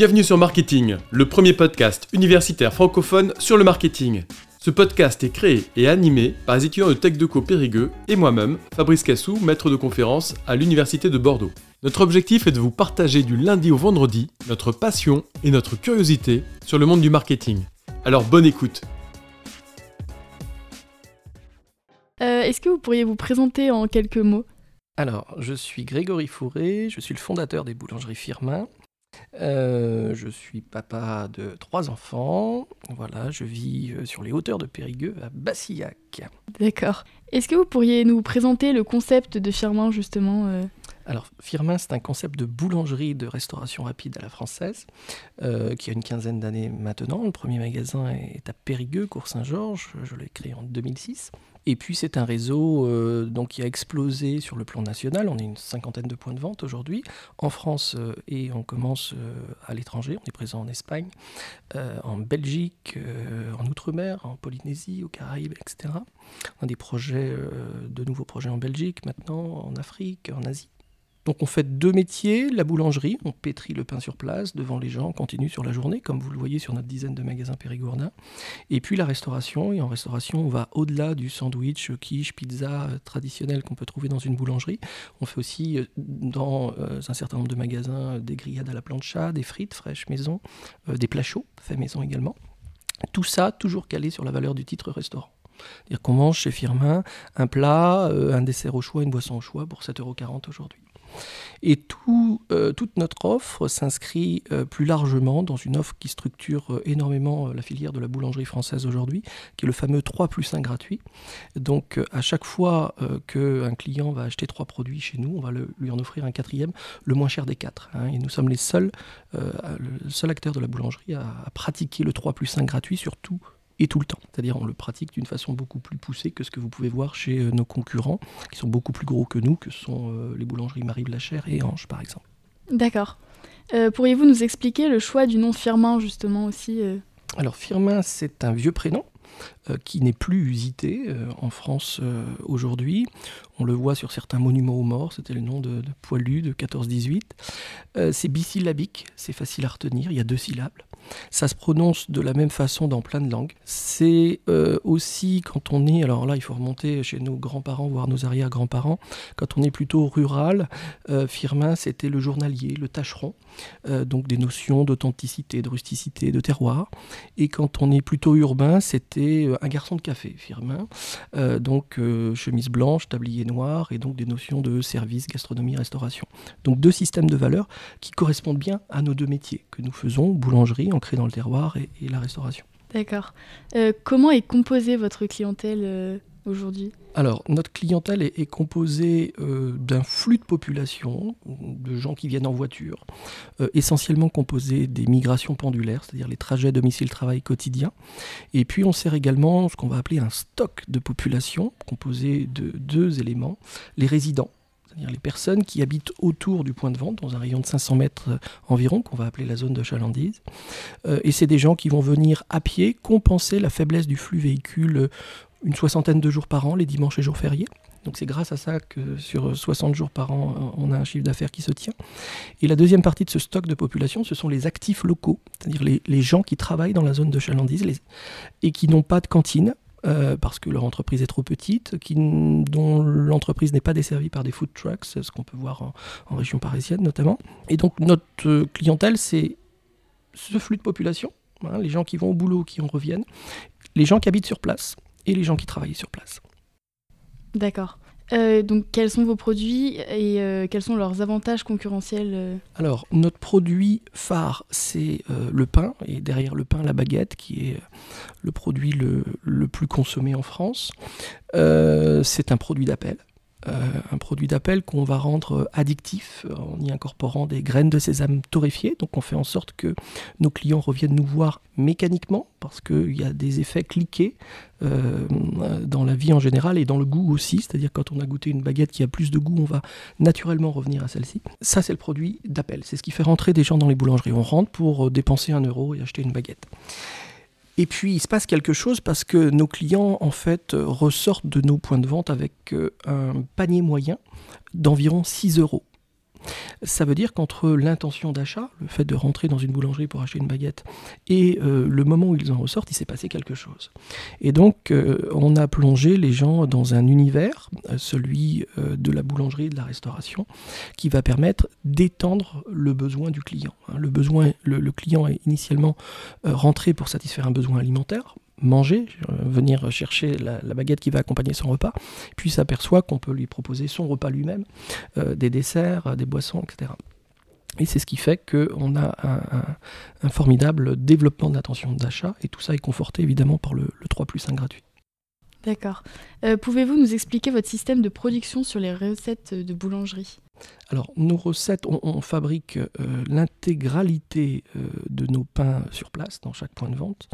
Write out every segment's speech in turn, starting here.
Bienvenue sur Marketing, le premier podcast universitaire francophone sur le marketing. Ce podcast est créé et animé par les étudiants de TechDeco Périgueux et moi-même, Fabrice Cassou, maître de conférence à l'Université de Bordeaux. Notre objectif est de vous partager du lundi au vendredi notre passion et notre curiosité sur le monde du marketing. Alors bonne écoute Euh, Est-ce que vous pourriez vous présenter en quelques mots? Alors, je suis Grégory Fourré, je suis le fondateur des boulangeries Firmin. Euh, je suis papa de trois enfants. Voilà, je vis euh, sur les hauteurs de Périgueux à Bassillac. D'accord. Est-ce que vous pourriez nous présenter le concept de Firmin justement euh? Alors, Firmin, c'est un concept de boulangerie de restauration rapide à la française, euh, qui a une quinzaine d'années maintenant. Le premier magasin est à Périgueux, Cours Saint-Georges. Je l'ai créé en 2006. Et puis, c'est un réseau euh, donc, qui a explosé sur le plan national. On est une cinquantaine de points de vente aujourd'hui en France euh, et on commence à l'étranger. On est présent en Espagne, en Belgique, en Outre-mer, en Polynésie, aux Caraïbes, etc. On a des projets, de nouveaux projets en Belgique maintenant, en Afrique, en Asie. Donc on fait deux métiers, la boulangerie, on pétrit le pain sur place devant les gens, on continue sur la journée, comme vous le voyez sur notre dizaine de magasins périgourdins. Et puis la restauration, et en restauration on va au-delà du sandwich, quiche, pizza euh, traditionnel qu'on peut trouver dans une boulangerie. On fait aussi euh, dans euh, un certain nombre de magasins des grillades à la plancha, des frites fraîches maison, des plats chauds faits maison également. Tout ça toujours calé sur la valeur du titre restaurant. C'est-à-dire qu'on mange chez Firmin un plat, un dessert au choix, une boisson au choix pour 7,40€ aujourd'hui. Et euh, toute notre offre s'inscrit euh, plus largement dans une offre qui structure euh, énormément la filière de la boulangerie française aujourd'hui, qui est le fameux 3 plus 1 gratuit. Donc à chaque fois qu'un client va acheter trois produits chez nous, on va lui en offrir un quatrième, le moins cher des quatre. hein. Et nous sommes les seuls, le seul acteur de la boulangerie à, à pratiquer le 3 plus 1 gratuit sur tout et tout le temps. C'est-à-dire on le pratique d'une façon beaucoup plus poussée que ce que vous pouvez voir chez euh, nos concurrents, qui sont beaucoup plus gros que nous, que sont euh, les boulangeries Marie Blachère et Ange par exemple. D'accord. Euh, Pourriez-vous nous expliquer le choix du nom Firmin justement aussi euh? Alors Firmin, c'est un vieux prénom qui n'est plus usité euh, en France euh, aujourd'hui. On le voit sur certains monuments aux morts, c'était le nom de, Poilu de 14-18. Euh, c'est bisyllabique, c'est facile à retenir, il y a deux syllabes. Ça se prononce de la même façon dans plein de langues. C'est euh, aussi quand on est, alors là il faut remonter chez nos grands-parents, voire nos arrière-grands-parents, quand on est plutôt rural, euh, Firmin c'était le journalier, le tâcheron, euh, donc des notions d'authenticité, de rusticité, de terroir. Et quand on est plutôt urbain, c'était euh, un garçon de café, Firmin. Euh, donc euh, chemise blanche, tablier noir, et donc des notions de service, gastronomie, restauration. Donc deux systèmes de valeurs qui correspondent bien à nos deux métiers que nous faisons, boulangerie, ancrée dans le terroir, et, et la restauration. D'accord. Euh, comment est composée votre clientèle aujourd'hui Alors, notre clientèle est, composée euh, d'un flux de population, de gens qui viennent en voiture, euh, essentiellement composé des migrations pendulaires, c'est-à-dire les trajets domicile-travail quotidiens. Et puis, on sert également ce qu'on va appeler un stock de population, composé de deux éléments, les résidents. C'est-à-dire les personnes qui habitent autour du point de vente, dans un rayon de 500 mètres euh, environ, qu'on va appeler la zone de chalandise. Et c'est des gens qui vont venir à pied compenser la faiblesse du flux véhicule une soixantaine de jours par an, les dimanches et jours fériés. Donc c'est grâce à ça que sur 60 jours par an, euh, on a un chiffre d'affaires qui se tient. Et la deuxième partie de ce stock de population, ce sont les actifs locaux, c'est-à-dire les, gens qui travaillent dans la zone de chalandise et qui n'ont pas de cantine. euh, parce que leur entreprise est trop petite, dont l'entreprise n'est pas desservie par des food trucks, ce qu'on peut voir en, en région parisienne notamment. Et donc notre euh, clientèle, c'est ce flux de population, hein, les gens qui vont au boulot, qui en reviennent, les gens qui habitent sur place et les gens qui travaillent sur place. D'accord. Euh, donc quels sont vos produits et euh, quels sont leurs avantages concurrentiels euh Alors, notre produit phare, c'est euh, le pain, et derrière le pain, la baguette, qui est le produit le, le plus consommé en France. C'est un produit d'appel. Euh, un produit d'appel qu'on va rendre addictif euh, en y incorporant des graines de sésame torréfiées. Donc on fait en sorte que nos clients reviennent nous voir mécaniquement parce qu'il y a des effets cliqués euh, dans la vie en général et dans le goût aussi. C'est-à-dire quand on a goûté une baguette qui a plus de goût, on va naturellement revenir à celle-ci. Ça c'est le produit d'appel. C'est ce qui fait rentrer des gens dans les boulangeries. On rentre pour euh, dépenser un euro et acheter une baguette. Et puis il se passe quelque chose parce que nos clients en fait euh, ressortent de nos points de vente avec euh, un panier moyen d'environ 6 euros. Ça veut dire qu'entre l'intention d'achat, le fait de rentrer dans une boulangerie pour acheter une baguette, et euh, le moment où ils en ressortent, il s'est passé quelque chose. Et donc, euh, on a plongé les gens dans un univers, euh, celui de la boulangerie et de la restauration, qui va permettre d'étendre le besoin du client. Hein. Le, client est initialement rentré pour satisfaire un besoin alimentaire, manger, euh, venir chercher la, baguette qui va accompagner son repas, puis s'aperçoit qu'on peut lui proposer son repas lui-même, euh, des desserts, euh, des boissons, etc. Et c'est ce qui fait qu'on a un, formidable développement d'intention d'achat, et tout ça est conforté évidemment par le, le 3 plus 1 gratuit. D'accord. Pouvez-vous nous expliquer votre système de production sur les recettes de boulangerie? Alors, nos recettes, on, fabrique euh, l'intégralité euh, de nos pains sur place, dans chaque point de vente,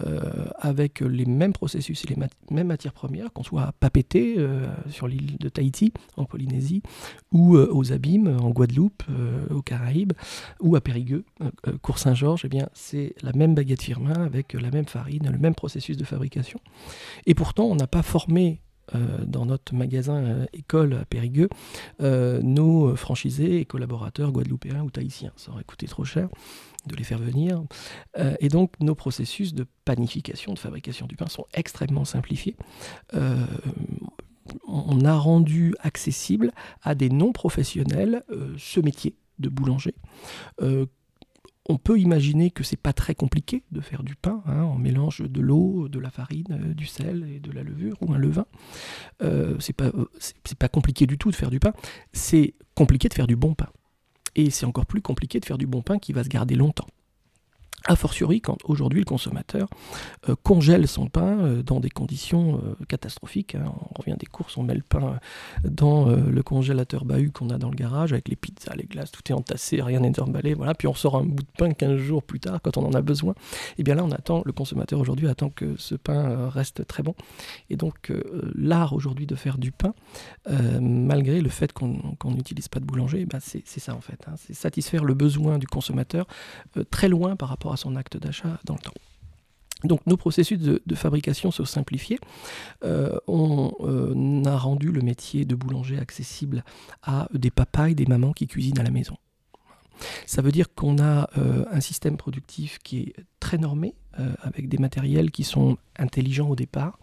euh, avec les mêmes processus et les mêmes matières premières, qu'on soit à Papeete, sur l'île de Tahiti, en Polynésie, ou aux Abîmes, en Guadeloupe, aux Caraïbes, ou à Périgueux, Cours-Saint-Georges, eh bien, c'est la même baguette firmin, avec la même farine, le même processus de fabrication. Et pourtant, on n'a pas formé euh, dans notre magasin euh, école à Périgueux euh, nos franchisés et collaborateurs guadeloupéens ou tahitiens. Ça aurait coûté trop cher de les faire venir. et donc nos processus de panification, de fabrication du pain sont extrêmement simplifiés. on a rendu accessible à des non-professionnels ce métier de boulanger on peut imaginer que c'est pas très compliqué de faire du pain. Hein, on mélange de l'eau, de la farine, euh, du sel et de la levure ou un levain. Euh, pas c'est pas compliqué du tout de faire du pain. C'est compliqué de faire du bon pain. Et c'est encore plus compliqué de faire du bon pain qui va se garder longtemps. A fortiori, quand aujourd'hui le consommateur euh, congèle son pain euh, dans des conditions euh, catastrophiques. Hein. On revient des courses, on met le pain dans le congélateur bahut qu'on a dans le garage avec les pizzas, les glaces, tout est entassé, rien n'est emballé. Voilà. Puis on sort un bout de pain 15 jours plus tard quand on en a besoin. Et eh bien là, on attend, le consommateur aujourd'hui attend que ce pain reste très bon. Et donc, l'art aujourd'hui de faire du pain, malgré le fait qu'on n'utilise pas de boulanger, eh ben, c'est ça en fait. Hein. C'est satisfaire le besoin du consommateur très loin par rapport à son acte d'achat dans le temps. Donc nos processus de, fabrication sont simplifiés. Euh, on euh, a rendu le métier de boulanger accessible à des papas et des mamans qui cuisinent à la maison. Ça veut dire qu'on a euh, un système productif qui est très normé, euh, avec des matériels qui sont intelligents au départ.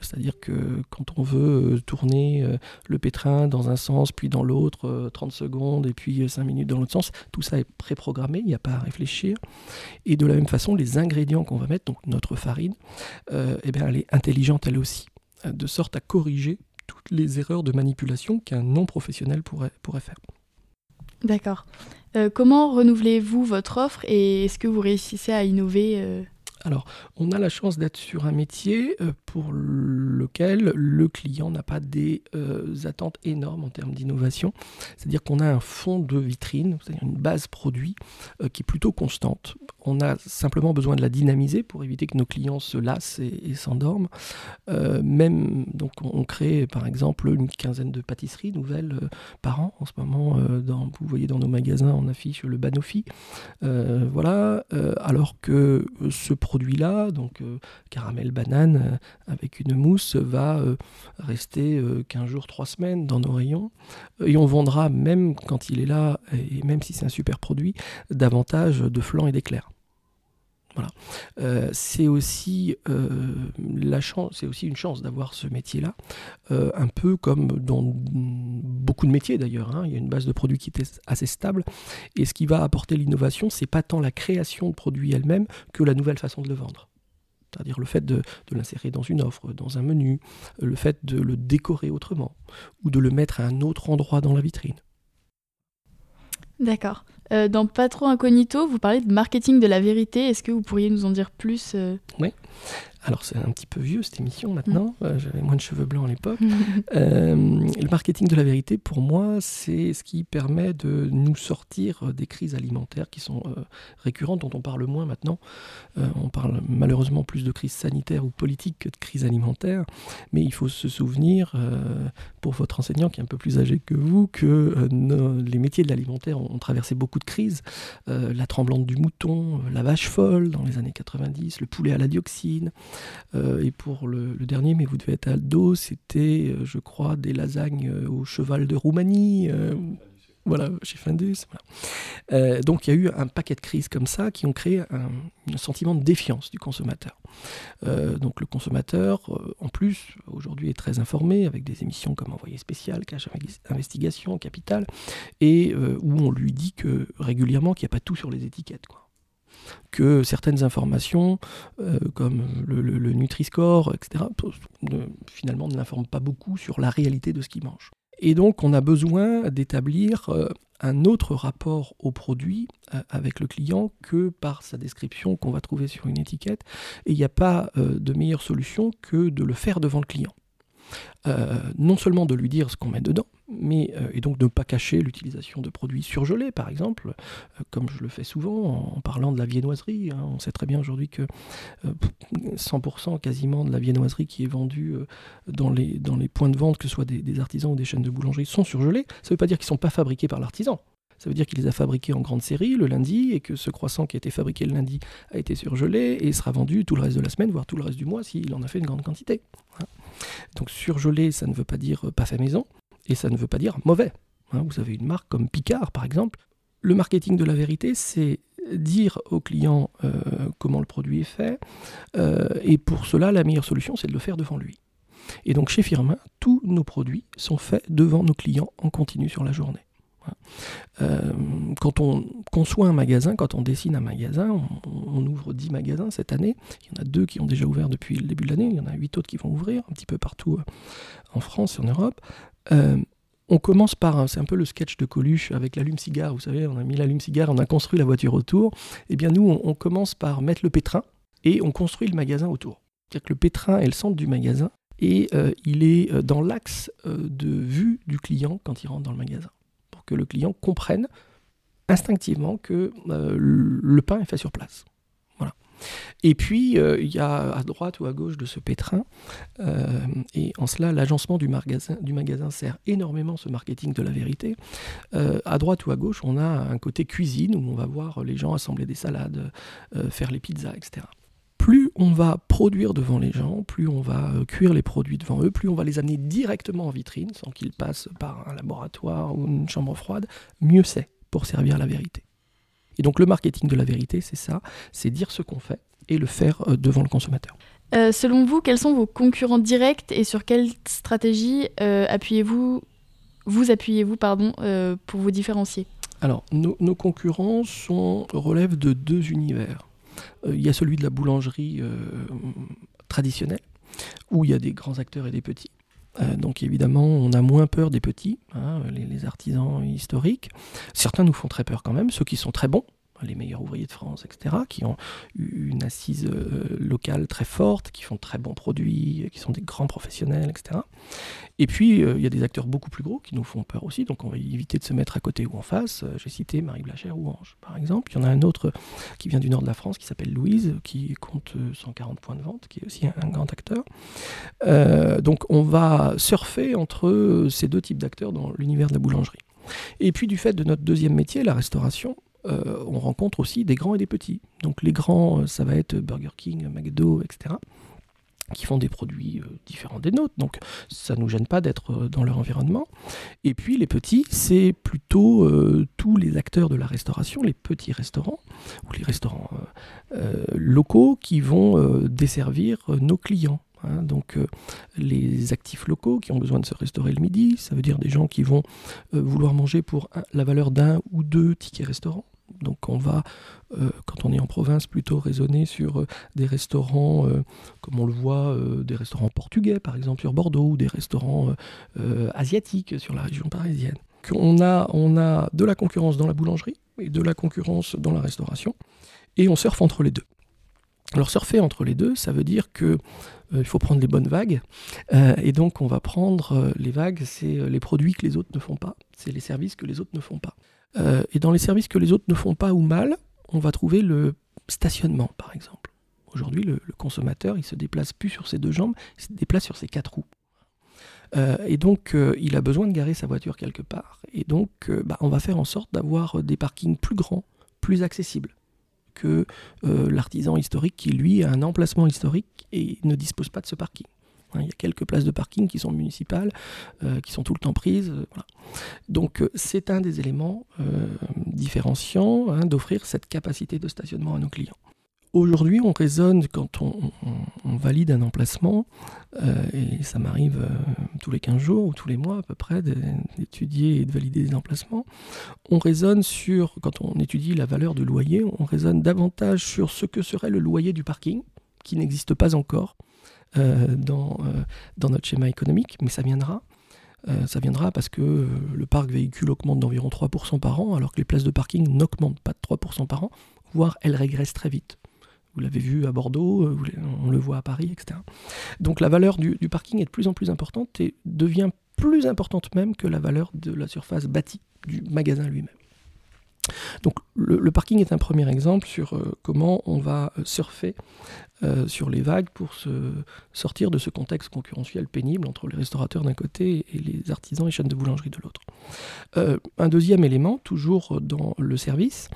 C'est-à-dire que quand on veut euh, tourner le pétrin dans un sens, puis dans l'autre, 30 secondes, et puis 5 minutes dans l'autre sens, tout ça est préprogrammé, il n'y a pas à réfléchir. Et de la même façon, les ingrédients qu'on va mettre, donc notre farine, eh bien, elle est intelligente elle aussi, de sorte à corriger toutes les erreurs de manipulation qu'un non-professionnel pourrait, faire. D'accord. Euh, comment renouvelez-vous votre offre et est-ce que vous réussissez à innover euh alors, on a la chance d'être sur un métier euh, pour lequel le client n'a pas des euh, attentes énormes en termes d'innovation. C'est-à-dire qu'on a un fond de vitrine, c'est-à-dire une base produit euh, qui est plutôt constante. On a simplement besoin de la dynamiser pour éviter que nos clients se lassent et, s'endorment. même, donc, on crée par exemple une quinzaine de pâtisseries nouvelles par an. En ce moment, dans, vous voyez dans nos magasins, on affiche le Banofi. voilà, alors que ce produit-là, donc euh, caramel banane euh, avec une mousse, va euh, rester 15 jours, 3 semaines dans nos rayons. Et on vendra, même quand il est là, et même si c'est un super produit, davantage de flancs et d'éclairs. Voilà. c'est aussi la chance, c'est aussi une chance d'avoir ce métier-là, un peu comme dans beaucoup de métiers d'ailleurs. Hein. il y a une base de produits qui est assez stable, et ce qui va apporter l'innovation, c'est pas tant la création de produits elle-même que la nouvelle façon de le vendre. C'est-à-dire le fait de, de l'insérer dans une offre, dans un menu, le fait de le décorer autrement, ou de le mettre à un autre endroit dans la vitrine. D'accord. Euh, dans Pas trop incognito, vous parlez de marketing de la vérité. Est-ce que vous pourriez nous en dire plus euh? Oui. Alors c'est un petit peu vieux cette émission maintenant, euh, j'avais moins de cheveux blancs à l'époque. Euh, le marketing de la vérité, pour moi, c'est ce qui permet de nous sortir des crises alimentaires qui sont récurrentes, dont on parle moins maintenant. on parle malheureusement plus de crise sanitaire ou politique que de crise alimentaire, mais il faut se souvenir, pour votre enseignant qui est un peu plus âgé que vous, que les métiers de l'alimentaire ont, traversé beaucoup de crises. la tremblante du mouton, la vache folle dans les années 90, le poulet à la dioxine. Euh, et pour le, dernier, mais vous devez être à dos, c'était, euh, je crois, des lasagnes euh, au cheval de Roumanie. Voilà, chez Findus. Voilà. donc il y a eu un paquet de crises comme ça qui ont créé un, sentiment de défiance du consommateur. donc le consommateur, en plus, aujourd'hui est très informé avec des émissions comme Envoyé spécial, Cash Investigation, Capital, et où on lui dit que régulièrement qu'il n'y a pas tout sur les étiquettes. Quoi que certaines informations, euh, comme le, Nutri-Score, etc., finalement ne l'informent pas beaucoup sur la réalité de ce qu'il mange. Et donc on a besoin d'établir euh, un autre rapport au produit euh, avec le client que par sa description qu'on va trouver sur une étiquette. Et il n'y a pas de meilleure solution que de le faire devant le client. Euh, non seulement de lui dire ce qu'on met dedans, mais euh, et donc ne pas cacher l'utilisation de produits surgelés, par exemple, euh, comme je le fais souvent en, parlant de la viennoiserie. Hein. On sait très bien aujourd'hui que 100% quasiment de la viennoiserie qui est vendue dans, les, points de vente, que ce soit des, des artisans ou des chaînes de boulangerie, sont surgelés. Ça ne veut pas dire qu'ils ne sont pas fabriqués par l'artisan. Ça veut dire qu'il les a fabriqués en grande série le lundi et que ce croissant qui a été fabriqué le lundi a été surgelé et sera vendu tout le reste de la semaine, voire tout le reste du mois s'il en a fait une grande quantité. Hein. Donc surgelé, ça ne veut pas dire pas fait maison et ça ne veut pas dire mauvais. Hein. Vous avez une marque comme Picard par exemple. Le marketing de la vérité, c'est dire au client euh, comment le produit est fait. Euh, et pour cela, la meilleure solution, c'est de le faire devant lui. Et donc chez Firmin, tous nos produits sont faits devant nos clients en continu sur la journée. Euh, quand on conçoit un magasin, quand on dessine un magasin, on, ouvre 10 magasins cette année. Il y en a deux qui ont déjà ouvert depuis le début de l'année. Il y en a 8 autres qui vont ouvrir un petit peu partout en France et en Europe. Euh, on commence par, c'est un peu le sketch de Coluche avec l'allume-cigare. Vous savez, on a mis l'allume-cigare, on a construit la voiture autour. Eh bien, nous, on, commence par mettre le pétrin et on construit le magasin autour. C'est-à-dire que le pétrin est le centre du magasin et il est dans l'axe de vue du client quand il rentre dans le magasin que le client comprenne instinctivement que euh, le pain est fait sur place. Et puis, euh, il y a à droite ou à gauche de ce pétrin, euh, et en cela, l'agencement du magasin, sert énormément ce marketing de la vérité. à droite ou à gauche, on a un côté cuisine où on va voir les gens assembler des salades, faire les pizzas, etc plus on va produire devant les gens, plus on va euh, cuire les produits devant eux, plus on va les amener directement en vitrine sans qu'ils passent par un laboratoire ou une chambre froide, mieux c'est pour servir la vérité. Et donc le marketing de la vérité, c'est ça, c'est dire ce qu'on fait et le faire euh, devant le consommateur. Euh, selon vous, quels sont vos concurrents directs et sur quelle stratégie appuyez-vous, vous appuyez-vous pardon, pour vous différencier? Alors, nos, nos concurrents sont, relèvent de deux univers. Euh, il y a celui de la boulangerie euh, traditionnelle, où il y a des grands acteurs et des petits. Euh, donc évidemment, on a moins peur des petits, hein, les, artisans historiques. Certains nous font très peur quand même, ceux qui sont très bons, les meilleurs ouvriers de France, etc., qui ont une assise euh, locale très forte, qui font très bons produits, qui sont des grands professionnels, etc. Et puis, euh, il y a des acteurs beaucoup plus gros qui nous font peur aussi, donc on va éviter de se mettre à côté ou en face. Euh, j'ai cité Marie Blachère ou Ange, par exemple. Il y en a un autre qui vient du nord de la France, qui s'appelle Louise, qui compte 140 points de vente, qui est aussi un, grand acteur. donc, on va surfer entre ces deux types d'acteurs dans l'univers de la boulangerie. Et puis, du fait de notre deuxième métier, la restauration, euh, on rencontre aussi des grands et des petits. Donc les grands, euh, ça va être Burger King, McDo, etc qui font des produits euh, différents des nôtres, donc ça ne nous gêne pas d'être dans leur environnement. Et puis les petits, c'est plutôt tous les acteurs de la restauration, les petits restaurants, ou les restaurants locaux qui vont desservir nos clients. Hein. donc les actifs locaux qui ont besoin de se restaurer le midi, ça veut dire des gens qui vont vouloir manger pour la valeur d'un ou deux tickets restaurants. Donc on va, euh, quand on est en province, plutôt raisonner sur euh, des restaurants, euh, comme on le voit, des restaurants portugais par exemple sur Bordeaux, ou des restaurants asiatiques sur la région parisienne. On a, de la concurrence dans la boulangerie et de la concurrence dans la restauration, et on surfe entre les deux. Alors surfer entre les deux, ça veut dire que il faut prendre les bonnes vagues, et donc on va prendre les vagues, c'est les produits que les autres ne font pas, c'est les services que les autres ne font pas. Euh, et dans les services que les autres ne font pas ou mal, on va trouver le stationnement, par exemple. Aujourd'hui, le, consommateur, il se déplace plus sur ses deux jambes, il se déplace sur ses quatre roues. Euh, et donc, euh, il a besoin de garer sa voiture quelque part. Et donc, bah, on va faire en sorte d'avoir des parkings plus grands, plus accessibles que l'artisan historique qui, lui, a un emplacement historique et ne dispose pas de ce parking. Hein, il y a quelques places de parking qui sont municipales, euh, qui sont tout le temps prises. Euh, Donc euh, c'est un des éléments différenciants hein, d'offrir cette capacité de stationnement à nos clients. Aujourd'hui, on raisonne quand on, valide un emplacement, et ça m'arrive tous les 15 jours ou tous les mois à peu près d'étudier et de valider des emplacements, on raisonne sur, quand on étudie la valeur du loyer, on raisonne davantage sur ce que serait le loyer du parking, qui n'existe pas encore, dans, euh, dans notre schéma économique, mais ça viendra. Euh, ça viendra parce que le parc véhicule augmente d'environ 3% par an, alors que les places de parking n'augmentent pas de 3% par an, voire elles régressent très vite. Vous l'avez vu à Bordeaux, on le voit à Paris, etc. Donc la valeur du, parking est de plus en plus importante et devient plus importante même que la valeur de la surface bâtie du magasin lui-même. Donc le, parking est un premier exemple sur euh, comment on va euh, surfer euh, sur les vagues pour se sortir de ce contexte concurrentiel pénible entre les restaurateurs d'un côté et les artisans et chaînes de boulangerie de l'autre. un deuxième élément, toujours dans le service,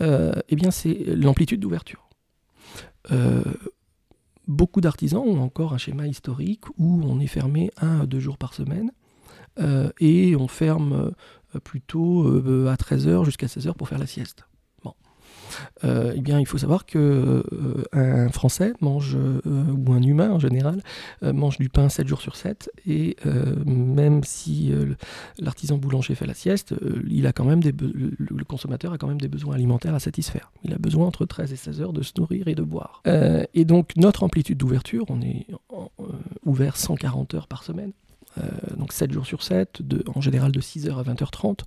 eh bien c'est l'amplitude d'ouverture. beaucoup d'artisans ont encore un schéma historique où on est fermé un à deux jours par semaine et on ferme plutôt euh, à 13h jusqu'à 16h pour faire la sieste. Bon. Euh, eh bien, il faut savoir que un Français mange, ou un humain en général, mange du pain 7 jours sur 7, et même si l'artisan boulanger fait la sieste, il a quand même des le consommateur a quand même des besoins alimentaires à satisfaire. Il a besoin entre 13 et 16 heures de se nourrir et de boire. et donc, notre amplitude d'ouverture, on est ouvert 140 heures par semaine. Euh, donc 7 jours sur 7, de, en général de 6h à 20h30,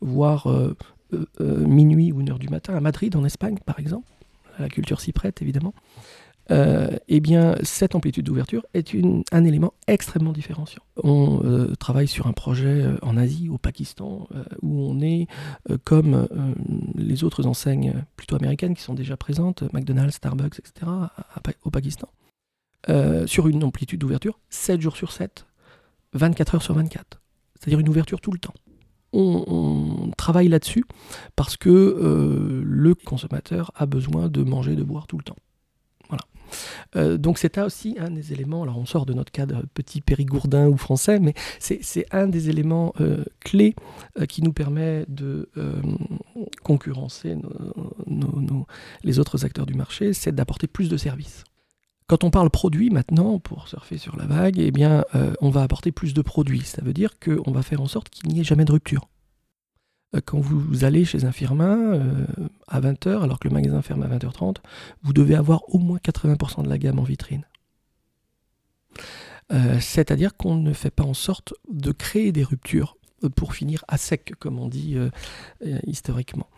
voire euh, euh, minuit ou 1h du matin, à Madrid, en Espagne, par exemple. La culture s'y prête, évidemment. eh bien, cette amplitude d'ouverture est un élément extrêmement différenciant. On travaille sur un projet en Asie, au Pakistan, où on est comme les autres enseignes plutôt américaines qui sont déjà présentes, McDonald's, Starbucks, etc., au Pakistan, sur une amplitude d'ouverture 7 jours sur 7, 24 heures sur 24. C'est-à-dire une ouverture tout le temps. On, travaille là-dessus parce que euh, le consommateur a besoin de manger, de boire tout le temps. Voilà. Euh, donc c'est aussi un des éléments, alors on sort de notre cadre petit périgourdin ou français, mais c'est un des éléments euh, clés qui nous permet de concurrencer les autres acteurs du marché, c'est d'apporter plus de services. Quand on parle produit maintenant, pour surfer sur la vague, eh bien, euh, on va apporter plus de produits. Ça veut dire qu'on va faire en sorte qu'il n'y ait jamais de rupture. Euh, quand vous allez chez un firmin euh, à 20h, alors que le magasin ferme à 20h30, vous devez avoir au moins 80% de la gamme en vitrine. C'est-à-dire qu'on ne fait pas en sorte de créer des ruptures pour finir à sec, comme on dit historiquement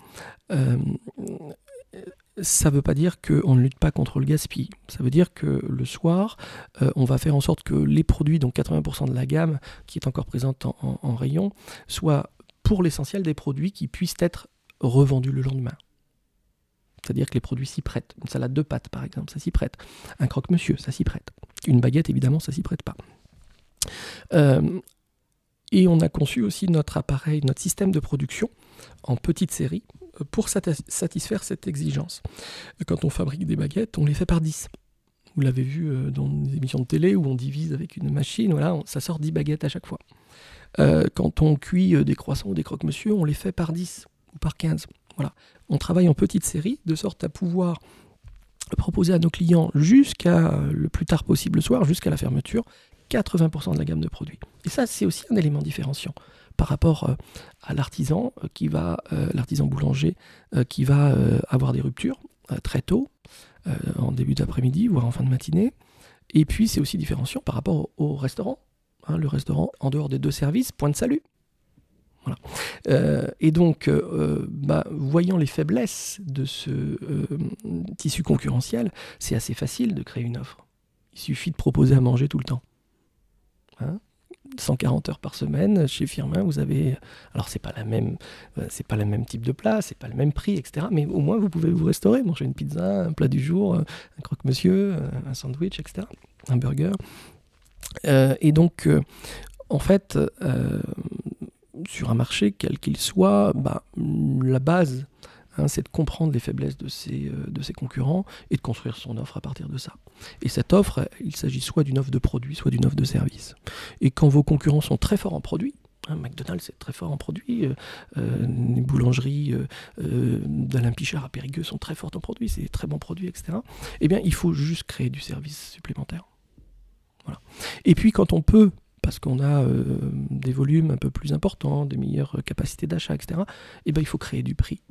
ça ne veut pas dire qu'on ne lutte pas contre le gaspillage. Ça veut dire que le soir, euh, on va faire en sorte que les produits, donc 80% de la gamme qui est encore présente en, rayon, soient pour l'essentiel des produits qui puissent être revendus le lendemain. C'est-à-dire que les produits s'y prêtent. Une salade de pâtes, par exemple, ça s'y prête. Un croque-monsieur, ça s'y prête. Une baguette, évidemment, ça s'y prête pas. Euh, et on a conçu aussi notre appareil, notre système de production en petite série pour satisfaire cette exigence. Quand on fabrique des baguettes, on les fait par 10. Vous l'avez vu euh, dans des émissions de télé où on divise avec une machine, voilà, ça sort 10 baguettes à chaque fois. Euh, quand on cuit euh, des croissants ou des croque-monsieur, on les fait par 10 ou par 15. Voilà. On travaille en petite série de sorte à pouvoir proposer à nos clients jusqu'à le plus tard possible le soir, jusqu'à la fermeture, 80% de la gamme de produits. Et ça, c'est aussi un élément différenciant par rapport euh, à l'artisan euh, qui va, euh, l'artisan boulanger qui va avoir des ruptures très tôt, en début d'après-midi, voire en fin de matinée. Et puis c'est aussi différenciant par rapport au, restaurant. Hein, le restaurant, en dehors des deux services, point de salut. Voilà. et donc, bah, voyant les faiblesses de ce tissu concurrentiel, c'est assez facile de créer une offre. Il suffit de proposer à manger tout le temps. Hein? 140 heures par semaine chez Firmin, vous avez alors c'est pas la même euh, c'est pas le même type de plat, c'est pas le même prix, etc. Mais au moins vous pouvez vous restaurer, manger une pizza, un plat du jour, euh, un croque-monsieur, euh, un sandwich, etc. Un burger. et donc en fait sur un marché quel qu'il soit, bah, la base Hein, c'est de comprendre les faiblesses de ses, de ses concurrents et de construire son offre à partir de ça. Et cette offre, il s'agit soit d'une offre de produit, soit d'une offre de service. Et quand vos concurrents sont très forts en produit, hein, McDonald's c'est très fort en produits, les boulangeries d'Alain Pichard à Périgueux sont très fortes en produits, c'est des très bons produits, etc. Eh bien, il faut juste créer du service supplémentaire. Et puis, quand on peut parce qu'on a euh, des volumes un peu plus importants, des meilleures capacités d'achat, etc., eh ben, il faut créer du prix.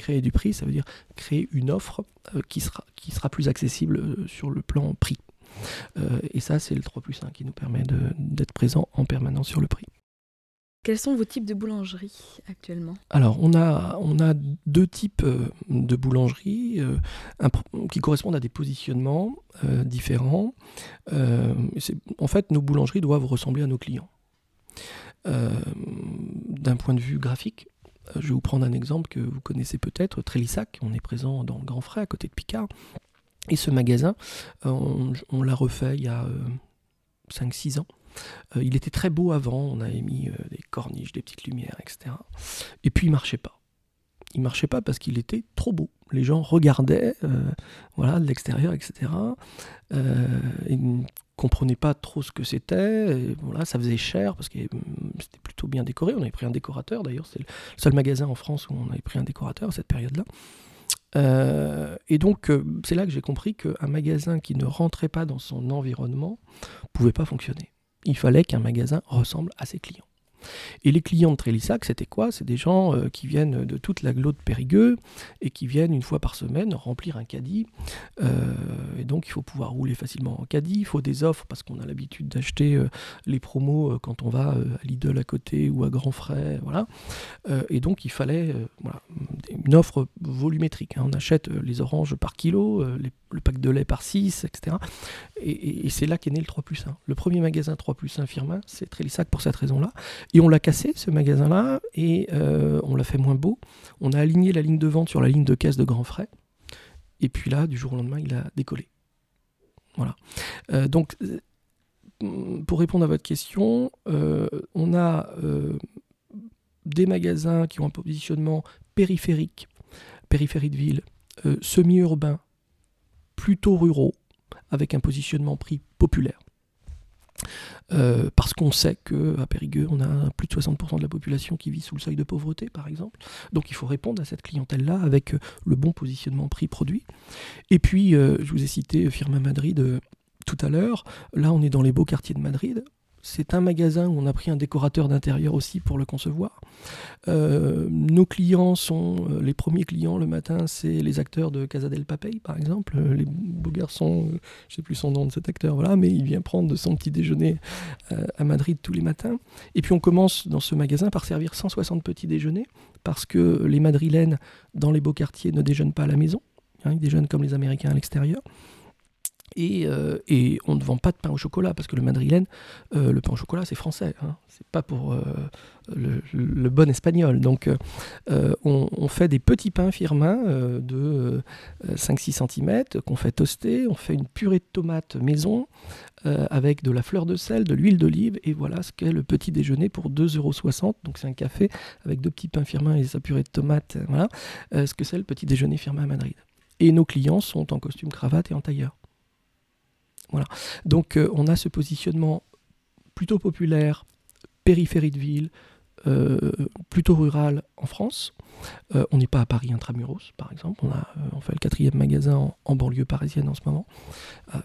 Créer du prix, ça veut dire créer une offre euh, qui, sera, qui sera plus accessible euh, sur le plan prix. et ça, c'est le 3 plus 1 qui nous permet d'être présent en permanence sur le prix. Quels sont vos types de boulangeries actuellement? Alors, on a, on a deux types euh, de boulangeries euh, qui correspondent à des positionnements euh, différents. en fait, nos boulangeries doivent ressembler à nos clients. D'un point de vue graphique, je vais vous prendre un exemple que vous connaissez peut-être, Trélissac. On est présent dans le Grand Frais, à côté de Picard. Et ce magasin, on, on l'a refait il y a 5-6 ans. Euh, il était très beau avant, on avait mis euh, des corniches, des petites lumières, etc. Et puis il marchait pas. Il marchait pas parce qu'il était trop beau. Les gens regardaient, euh, voilà, de l'extérieur, etc. comprenaient pas trop ce que c'était. Voilà, ça faisait cher parce que c'était plutôt bien décoré. On avait pris un décorateur d'ailleurs. C'est le seul magasin en France où on avait pris un décorateur à cette période-là. et donc, c'est là que j'ai compris qu'un magasin qui ne rentrait pas dans son environnement pouvait pas fonctionner il fallait qu'un magasin ressemble à ses clients. Et les clients de Trélissac, c'était quoi? C'est des gens euh, qui viennent de toute la de Périgueux et qui viennent une fois par semaine remplir un caddie. Euh, et donc il faut pouvoir rouler facilement en caddie. Il faut des offres parce qu'on a l'habitude d'acheter euh, les promos quand on va à Lidl à côté ou à Grand Frais. Voilà. et donc il fallait une offre volumétrique. Hein. On achète les oranges par kilo, le pack de lait par 6, etc. Et, c'est là qu'est né le 3 plus 1. Le premier magasin 3 plus 1 Firmin, c'est Trélissac pour cette raison-là. Et on l'a cassé, ce magasin-là, et euh, on l'a fait moins beau. On a aligné la ligne de vente sur la ligne de caisse de Grand Frais. Et puis là, du jour au lendemain, il a décollé. Voilà. Euh, donc, euh, pour répondre à votre question, on a des magasins qui ont un positionnement périphérique, périphérie de ville, semi-urbain, plutôt ruraux, avec un positionnement prix populaire. Euh, parce qu'on sait qu'à Périgueux, on a plus de 60% de la population qui vit sous le seuil de pauvreté, par exemple. Donc il faut répondre à cette clientèle-là avec euh, le bon positionnement prix-produit. Et puis, euh, je vous ai cité Firma Madrid tout à l'heure. Là, on est dans les beaux quartiers de Madrid. C'est un magasin où on a pris un décorateur d'intérieur aussi pour le concevoir. Euh, nos clients sont, euh, les premiers clients le matin, c'est les acteurs de Casa del Papel, par exemple. Euh, les beaux garçons, je ne sais plus son nom de cet acteur, voilà, mais il vient prendre son petit déjeuner à Madrid tous les matins. Et puis on commence dans ce magasin par servir 160 petits déjeuners, parce que les Madrilènes, dans les beaux quartiers, ne déjeunent pas à la maison. Hein, ils déjeunent comme les Américains à l'extérieur. Euh, et, on ne vend pas de pain au chocolat parce que le madrilène, euh, le pain au chocolat, c'est français. Hein. C'est pas pour euh, le, bon espagnol. Donc, on, fait des petits pains firmins de 5-6 cm qu'on fait toaster. On fait une purée de tomates maison avec de la fleur de sel, de l'huile d'olive. Et voilà ce qu'est le petit déjeuner pour 2,60€. Donc, c'est un café avec deux petits pains firmins et sa purée de tomates. Voilà ce que c'est le petit déjeuner firmin à Madrid. Et nos clients sont en costume cravate et en tailleur. Voilà. Donc euh, on a ce positionnement plutôt populaire, périphérie de ville, plutôt rural en France. Euh, on n'est pas à Paris intramuros, par exemple. On, a, on fait le quatrième magasin en, banlieue parisienne en ce moment,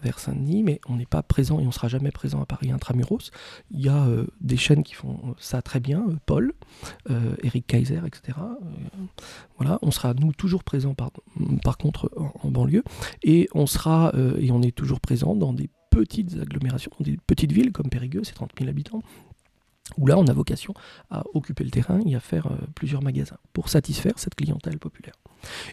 vers Saint-Denis, mais on n'est pas présent et on ne sera jamais présent à Paris intramuros. Il y a des chaînes qui font ça très bien, Paul, Eric Kaiser, etc. voilà, on sera nous toujours présents par, par contre en, en, banlieue et on sera et on est toujours présent dans des petites agglomérations, dans des petites villes comme Périgueux, c'est 30 000 habitants, où là on a vocation à occuper le terrain et à faire euh, plusieurs magasins pour satisfaire cette clientèle populaire.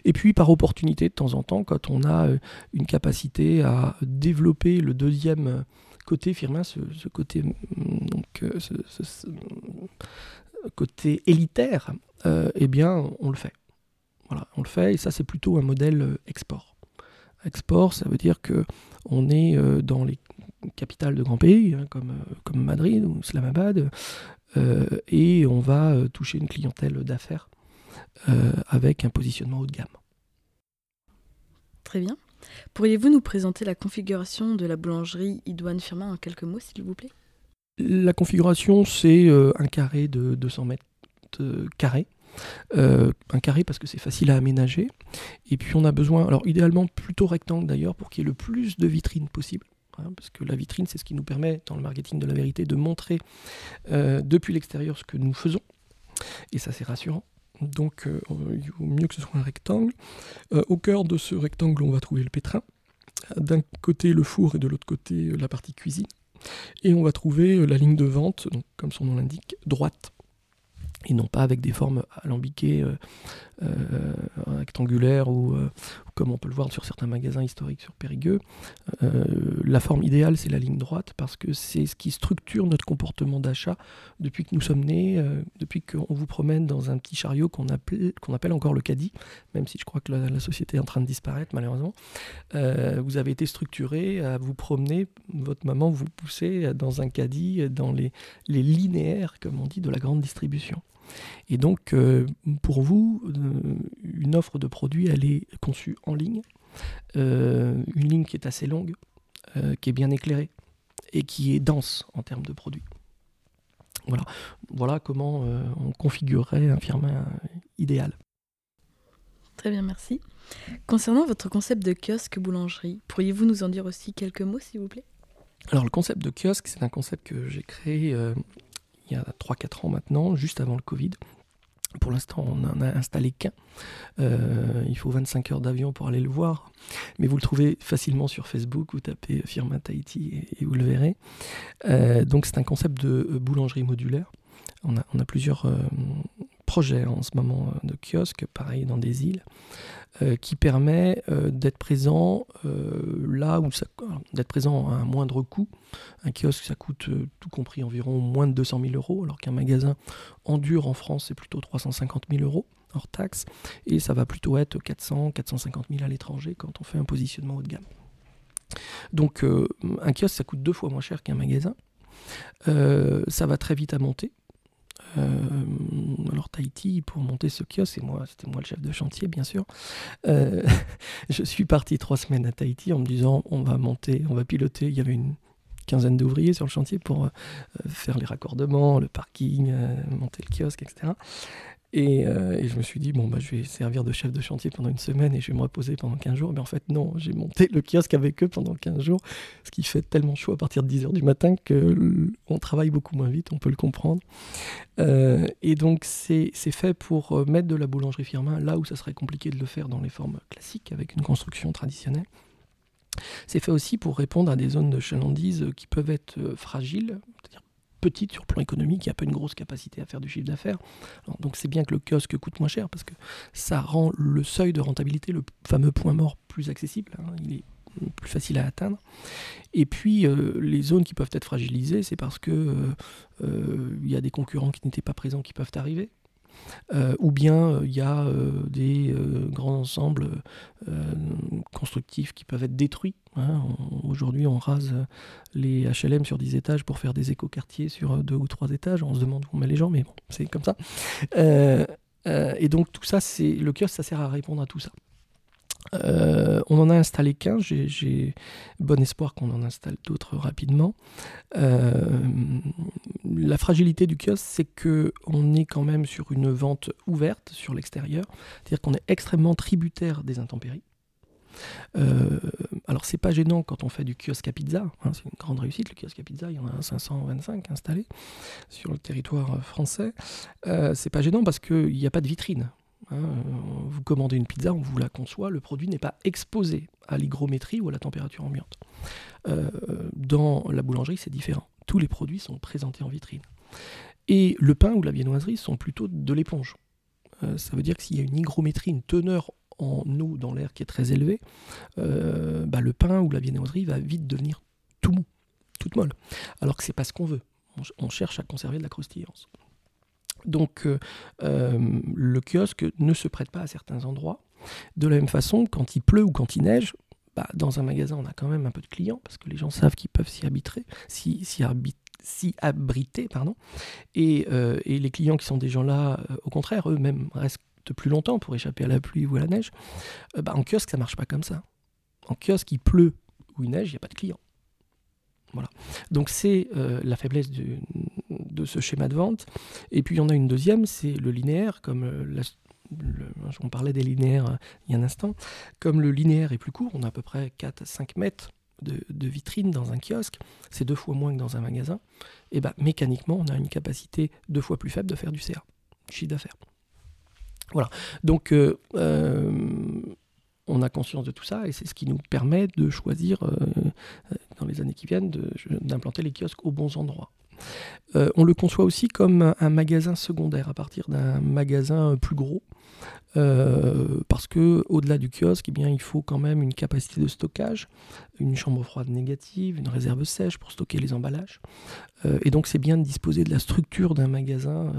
Et puis par opportunité de temps en temps, quand on a euh, une capacité à développer le deuxième côté firmin, ce, côté, mm, euh, côté élitaire, eh bien on le fait. Voilà, on le fait et ça c'est plutôt un modèle export. Export, ça veut dire que on est dans les capitale de grands pays, hein, comme, euh, comme Madrid ou Islamabad, euh, et on va euh, toucher une clientèle d'affaires avec un positionnement haut de gamme. Très bien. Pourriez-vous nous présenter la configuration de la boulangerie Idouane Firmin en quelques mots, s'il vous plaît? La configuration, c'est un carré de 200 mètres carrés. un carré parce que c'est facile à aménager. Et puis on a besoin, alors idéalement plutôt rectangle d'ailleurs, pour qu'il y ait le plus de vitrines possible. Hein, parce que la vitrine, c'est ce qui nous permet, dans le marketing de la vérité, de montrer euh, depuis l'extérieur ce que nous faisons. Et ça, c'est rassurant. Donc, euh, il vaut mieux que ce soit un rectangle. Euh, au cœur de ce rectangle, on va trouver le pétrin. D'un côté, le four et de l'autre côté, la partie cuisine. Et on va trouver la ligne de vente, donc, comme son nom l'indique, droite et non pas avec des formes alambiquées, euh, rectangulaires ou, euh, comme on peut le voir sur certains magasins historiques sur Périgueux. la forme idéale, c'est la ligne droite parce que c'est ce qui structure notre comportement d'achat depuis que nous sommes nés, depuis qu'on vous promène dans un petit chariot qu'on appelle, encore le caddie, même si je crois que la, société est en train de disparaître malheureusement. vous avez été structuré à vous promener, votre maman vous poussait dans un caddie, dans les linéaires, comme on dit, de la grande distribution. Et donc, euh, pour vous, euh, une offre de produit, elle est conçue en ligne, euh, une ligne qui est assez longue, qui est bien éclairée et qui est dense en termes de produits. Voilà, voilà comment on configurerait un firma idéal. Très bien, merci. Concernant votre concept de kiosque boulangerie, pourriez-vous nous en dire aussi quelques mots, s'il vous plaît? Alors, le concept de kiosque, c'est un concept que j'ai créé il y a 3-4 ans maintenant, juste avant le Covid. Pour l'instant, on n'en a installé qu'un. Euh, il faut 25 heures d'avion pour aller le voir. Mais vous le trouvez facilement sur Facebook. Vous tapez Firma Tahiti et, vous le verrez. Euh, donc, c'est un concept de boulangerie modulaire. On a, a plusieurs euh, projets en ce moment de kiosques, pareil dans des îles. Euh, qui permet euh, d'être présent euh, là où ça, d'être présent à un moindre coût. Un kiosque, ça coûte tout compris environ moins de 200 000 euros, alors qu'un magasin en dur en France, c'est plutôt 350 000 euros hors taxe, et ça va plutôt être 400, 450 000 à l'étranger quand on fait un positionnement haut de gamme. Donc un kiosque, ça coûte deux fois moins cher qu'un magasin. ça va très vite à monter. Euh, alors Tahiti, pour monter ce kiosque, moi, c'était moi le chef de chantier, bien sûr. Euh, je suis parti trois semaines à Tahiti en me disant on va monter, on va piloter. Il y avait une quinzaine d'ouvriers sur le chantier pour euh, faire les raccordements, le parking, monter le kiosque, etc. Euh, et, je me suis dit, bon, bah, je vais servir de chef de chantier pendant une semaine et je vais me reposer pendant 15 jours. Mais en fait, non, j'ai monté le kiosque avec eux pendant 15 jours, ce qui fait tellement chaud à partir de 10 heures du matin qu'on travaille beaucoup moins vite, on peut le comprendre. Euh, et donc, c'est fait pour euh, mettre de la boulangerie firmin là où ça serait compliqué de le faire dans les formes classiques avec une construction traditionnelle. C'est fait aussi pour répondre à des zones de chalandise qui peuvent être fragiles, c'est-à-dire petite sur le plan économique, il n'y a pas une grosse capacité à faire du chiffre d'affaires. Donc c'est bien que le kiosque coûte moins cher parce que ça rend le seuil de rentabilité, le fameux point mort, plus accessible. Hein. il est plus facile à atteindre. Et puis euh, les zones qui peuvent être fragilisées, c'est parce que euh, euh, il y a des concurrents qui n'étaient pas présents qui peuvent arriver. Euh, ou bien il euh, y a euh, des grands ensembles constructifs qui peuvent être détruits. Hein. Aujourd'hui, on rase les HLM sur 10 étages pour faire des écoquartiers sur deux ou trois étages. On se demande où on met les gens, mais bon, c'est comme ça. et donc tout ça, c'est le kiosque, ça sert à répondre à tout ça. Euh, on en a installé qu'un, j'ai bon espoir qu'on en installe d'autres rapidement. Euh, la fragilité du kiosque, c'est qu'on est quand même sur une vente ouverte sur l'extérieur, c'est-à-dire qu'on est extrêmement tributaire des intempéries. Euh, alors c'est pas gênant quand on fait du kiosque à pizza, hein, c'est une grande réussite, le kiosque à pizza, il y en a 525 installés sur le territoire français. c'est pas gênant parce qu'il n'y a pas de vitrine. Hein, vous commandez une pizza, on vous la conçoit, le produit n'est pas exposé à l'hygrométrie ou à la température ambiante. Euh, dans la boulangerie, c'est différent. Tous les produits sont présentés en vitrine. Et le pain ou la viennoiserie sont plutôt de l'éponge. Euh, ça veut dire que s'il y a une hygrométrie, une teneur en eau dans l'air qui est très élevée, euh, bah, le pain ou la viennoiserie va vite devenir tout mou, toute molle. Alors que c'est pas ce qu'on veut. on cherche à conserver de la croustillance. Donc euh, euh, le kiosque ne se prête pas à certains endroits. De la même façon, quand il pleut ou quand il neige, bah, dans un magasin, on a quand même un peu de clients parce que les gens savent qu'ils peuvent s'y habiter, s'y abriter, pardon. Et, euh, et, les clients qui sont des gens là, au contraire, eux-mêmes restent plus longtemps pour échapper à la pluie ou à la neige. bah, en kiosque, ça marche pas comme ça. En kiosque, il pleut ou il neige, il n'y a pas de clients. Voilà. Donc c'est la faiblesse de ce schéma de vente. Et puis il y en a une deuxième, c'est le linéaire, comme la, on parlait des linéaires euh, il y a un instant, comme le linéaire est plus court, on a à peu près 4 à 5 mètres de, vitrine dans un kiosque, c'est deux fois moins que dans un magasin, et ben mécaniquement on a une capacité deux fois plus faible de faire du CA, chiffre d'affaires. Voilà, donc euh, euh, on a conscience de tout ça et c'est ce qui nous permet de choisir dans les années qui viennent d'implanter les kiosques aux bons endroits. Euh, on le conçoit aussi comme un, magasin secondaire à partir d'un magasin plus gros. Euh, parce que au-delà du kiosque, eh il faut quand même une capacité de stockage, une chambre froide négative, une réserve sèche pour stocker les emballages. Euh, et donc c'est bien de disposer de la structure d'un magasin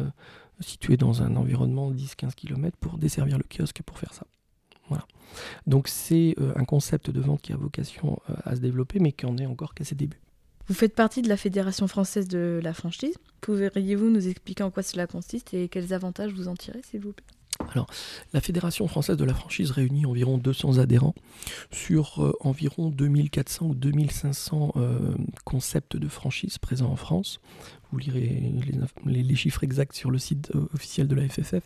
situé dans un environnement de 10-15 km pour desservir le kiosque et pour faire ça. Voilà. Donc c'est un concept de vente qui a vocation à se développer, mais qui en est encore qu'à ses débuts. Vous faites partie de la Fédération française de la franchise. Pourriez-vous nous expliquer en quoi cela consiste et quels avantages vous en tirez, s'il vous plaît? Alors, la Fédération française de la franchise réunit environ 200 adhérents sur euh, environ 2400 ou 2500 euh, concepts de franchise présents en France. Vous lirez les, chiffres exacts sur le site euh, officiel de la FFF.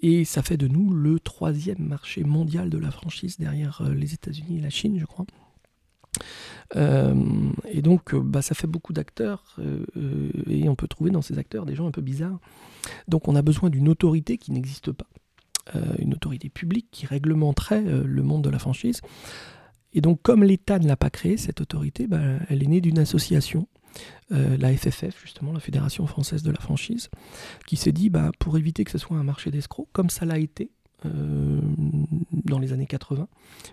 et ça fait de nous le troisième marché mondial de la franchise derrière les États-Unis et la Chine, je crois. Euh, et donc, euh, bah, ça fait beaucoup d'acteurs, euh, et on peut trouver dans ces acteurs des gens un peu bizarres. Donc, on a besoin d'une autorité qui n'existe pas, une autorité publique qui réglementerait le monde de la franchise. Et donc, comme l'État ne l'a pas créée, cette autorité, bah, elle est née d'une association, la FFF, justement, la Fédération française de la franchise, qui s'est dit, bah, pour éviter que ce soit un marché d'escrocs, comme ça l'a été euh, dans les années 80,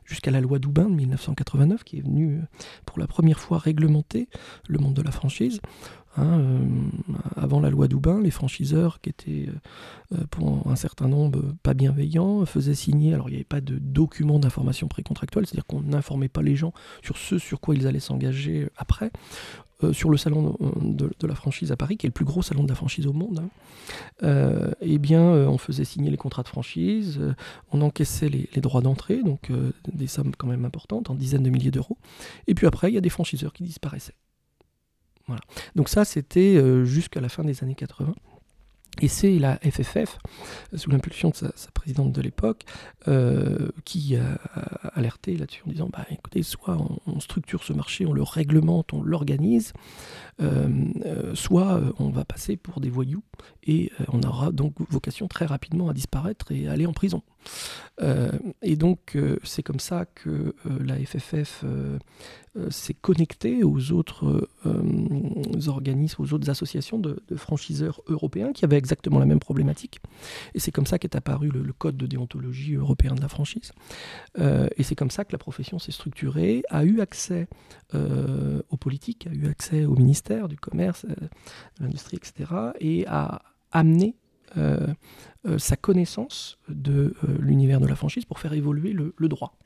jusqu'à la loi Doubin de 1989, qui est venue euh, pour la première fois réglementer le monde de la franchise. Hein, euh, avant la loi Doubin, les franchiseurs qui étaient pour un certain nombre pas bienveillants faisaient signer, alors il n'y avait pas de document d'information précontractuelle, c'est-à-dire qu'on n'informait pas les gens sur ce sur quoi ils allaient s'engager après. Euh, sur le salon de, la franchise à Paris, qui est le plus gros salon de la franchise au monde, hein, euh, eh bien, euh, on faisait signer les contrats de franchise, on encaissait les, droits d'entrée, donc des sommes quand même importantes, en dizaines de milliers d'euros. Et puis après, il y a des franchiseurs qui disparaissaient. Voilà. Donc ça, c'était jusqu'à la fin des années 80. Et c'est la FFF, sous l'impulsion de sa, présidente de l'époque, euh, qui a, alerté là-dessus en disant bah, écoutez, soit on, structure ce marché, on le réglemente, on l'organise, euh, euh, soit on va passer pour des voyous et on aura donc vocation très rapidement à disparaître et aller en prison. Et donc, c'est comme ça que la FFF s'est connectée aux autres organismes, aux autres associations de, franchiseurs européens qui avaient exactement la même problématique. Et c'est comme ça qu'est apparu le, code de déontologie européen de la franchise. Euh, et c'est comme ça que la profession s'est structurée, a eu accès euh, aux politiques, a eu accès au ministère du commerce, euh, de l'industrie, etc. Et a amené sa connaissance de l'univers de la franchise pour faire évoluer le, droit.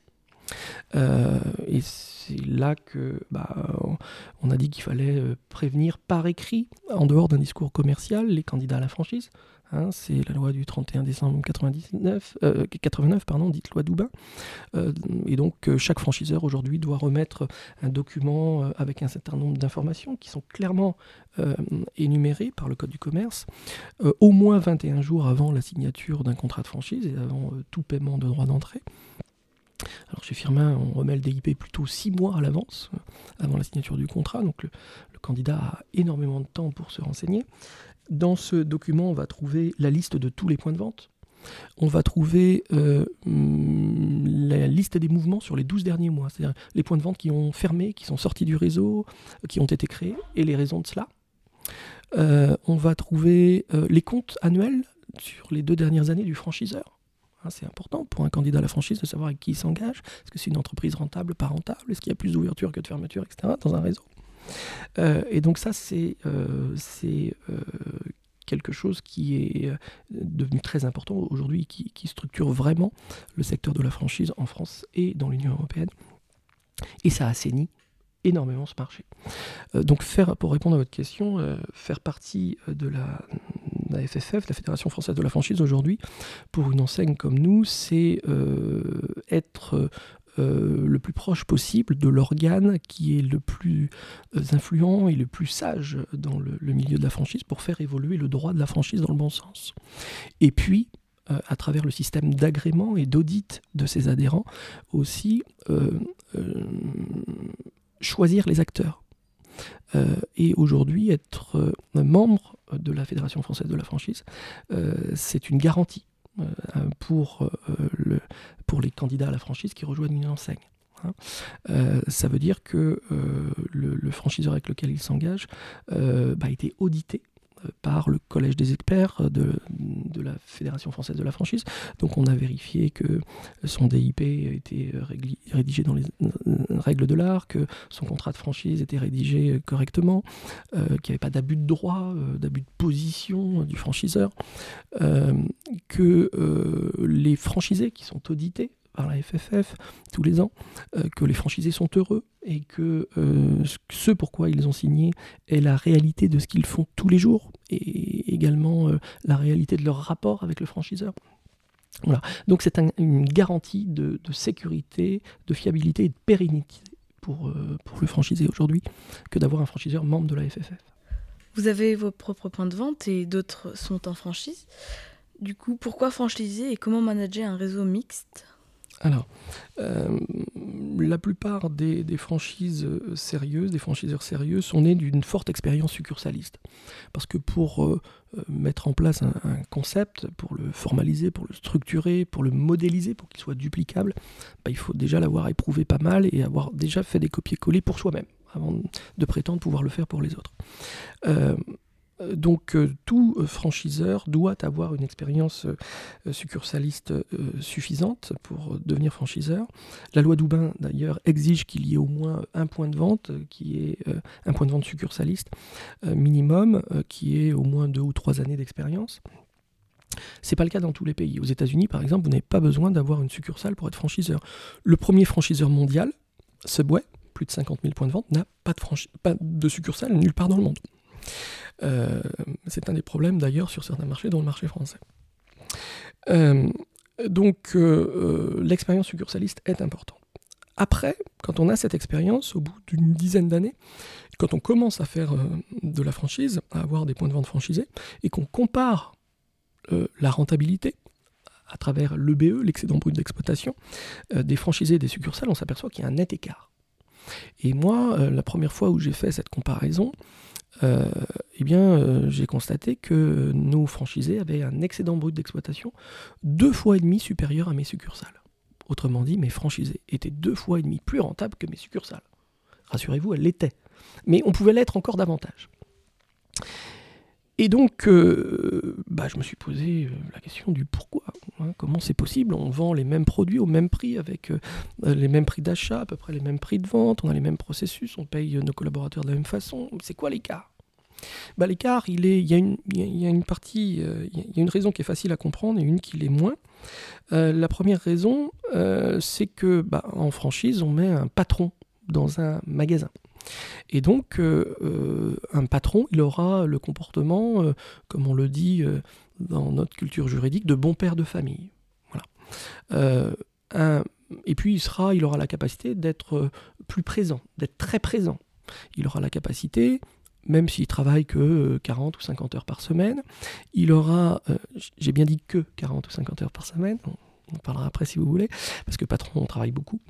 et c'est là que bah, on a dit qu'il fallait prévenir par écrit, en dehors d'un discours commercial, les candidats à la franchise. Hein, c'est la loi du 31 décembre 99, 89, euh, pardon, dite loi Doubin. Euh, et donc, euh, chaque franchiseur aujourd'hui doit remettre un document avec un certain nombre d'informations qui sont clairement énumérées par le Code du commerce, au moins 21 jours avant la signature d'un contrat de franchise et avant tout paiement de droit d'entrée. Alors chez Firmin, on remet le DIP plutôt six mois à l'avance, avant la signature du contrat, donc le, candidat a énormément de temps pour se renseigner. Dans ce document, on va trouver la liste de tous les points de vente. On va trouver euh, mm, la liste des mouvements sur les 12 derniers mois, c'est-à-dire les points de vente qui ont fermé, qui sont sortis du réseau, qui ont été créés, et les raisons de cela. Euh, on va trouver euh, les comptes annuels sur les deux dernières années du franchiseur. Hein, c'est important pour un candidat à la franchise de savoir avec qui il s'engage. Est-ce que c'est une entreprise rentable, pas rentable? Est-ce qu'il y a plus d'ouverture que de fermeture, etc. dans un réseau? Euh, et donc ça, c'est euh, euh, quelque chose qui est devenu très important aujourd'hui, qui, structure vraiment le secteur de la franchise en France et dans l'Union européenne. Et ça assainit énormément ce marché. donc faire, pour répondre à votre question, faire partie de la, la FFF, la Fédération française de la franchise aujourd'hui, pour une enseigne comme nous, c'est être le plus proche possible de l'organe qui est le plus influent et le plus sage dans le, milieu de la franchise pour faire évoluer le droit de la franchise dans le bon sens. Et puis, à travers le système d'agrément et d'audit de ses adhérents, aussi choisir les acteurs. Euh, et aujourd'hui, être euh, membre de la Fédération française de la franchise, euh, c'est une garantie pour, le, pour les candidats à la franchise qui rejoignent une enseigne. Ça veut dire que le, franchiseur avec lequel il s'engage bah, a été audité par le Collège des experts de, la Fédération française de la franchise. Donc on a vérifié que son DIP était rédigé dans les règles de l'art, que son contrat de franchise était rédigé correctement, euh, qu'il n'y avait pas d'abus de droit, euh, d'abus de position du franchiseur, euh, que les franchisés qui sont audités par la FFF tous les ans, euh, que les franchisés sont heureux et que euh, ce pourquoi ils ont signé est la réalité de ce qu'ils font tous les jours et également euh, la réalité de leur rapport avec le franchiseur. Voilà. Donc c'est une garantie de, sécurité, de fiabilité et de pérennité pour, pour le franchisé aujourd'hui que d'avoir un franchiseur membre de la FFF. Vous avez vos propres points de vente et d'autres sont en franchise. Du coup, pourquoi franchiser et comment manager un réseau mixte? Alors, euh, la plupart des, franchises sérieuses, des franchiseurs sérieux, sont nés d'une forte expérience succursaliste. Parce que pour euh, euh, mettre en place un, concept, pour le formaliser, pour le structurer, pour le modéliser, pour qu'il soit duplicable, bah, il faut déjà l'avoir éprouvé pas mal et avoir déjà fait des copier-coller pour soi-même, avant de prétendre pouvoir le faire pour les autres. Euh, donc euh, tout euh, franchiseur doit avoir une expérience succursaliste suffisante pour devenir franchiseur. La loi Doubin d'ailleurs exige qu'il y ait au moins un point de vente qui est un point de vente succursaliste minimum qui est au moins deux ou trois années d'expérience. C'est pas le cas dans tous les pays. Aux États-Unis, par exemple, vous n'avez pas besoin d'avoir une succursale pour être franchiseur. Le premier franchiseur mondial, Subway, plus de 50 000 points de vente, n'a pas de succursale nulle part dans le monde. Euh, c'est un des problèmes d'ailleurs sur certains marchés, dont le marché français. Euh, donc euh, l'expérience succursaliste est importante. Après, quand on a cette expérience, au bout d'une dizaine d'années, quand on commence à faire de la franchise, à avoir des points de vente franchisés, et qu'on compare la rentabilité à travers l'EBE, l'excédent brut d'exploitation, des franchisés et des succursales, on s'aperçoit qu'il y a un net écart. Et moi, la première fois où j'ai fait cette comparaison, euh, eh bien, euh, j'ai constaté que nos franchisés avaient un excédent brut d'exploitation deux fois et demi supérieur à mes succursales. Autrement dit, mes franchisés étaient deux fois et demi plus rentables que mes succursales. Rassurez-vous, elles l'étaient. Mais on pouvait l'être encore davantage. Et donc, euh, bah, je me suis posé la question du pourquoi. Hein, comment c'est possible On vend les mêmes produits au même prix, avec les mêmes prix d'achat, à peu près les mêmes prix de vente, on a les mêmes processus, on paye nos collaborateurs de la même façon. C'est quoi l'écart? Bah, L'écart, il, il, y a une, partie, euh, il y a une raison qui est facile à comprendre et une qui l'est moins. Euh, la première raison, euh, c'est que bah, en franchise, on met un patron dans un magasin. Et donc, un patron, il aura le comportement, comme on le dit dans notre culture juridique, de bon père de famille. Voilà. Et puis, il, aura la capacité d'être plus présent, d'être très présent. Il aura la capacité même s'il travaille que 40 euh, ou 50 heures par semaine, il aura, euh, j'ai bien dit que 40 ou 50 heures par semaine, parlera après si vous voulez, parce que patron, on travaille beaucoup.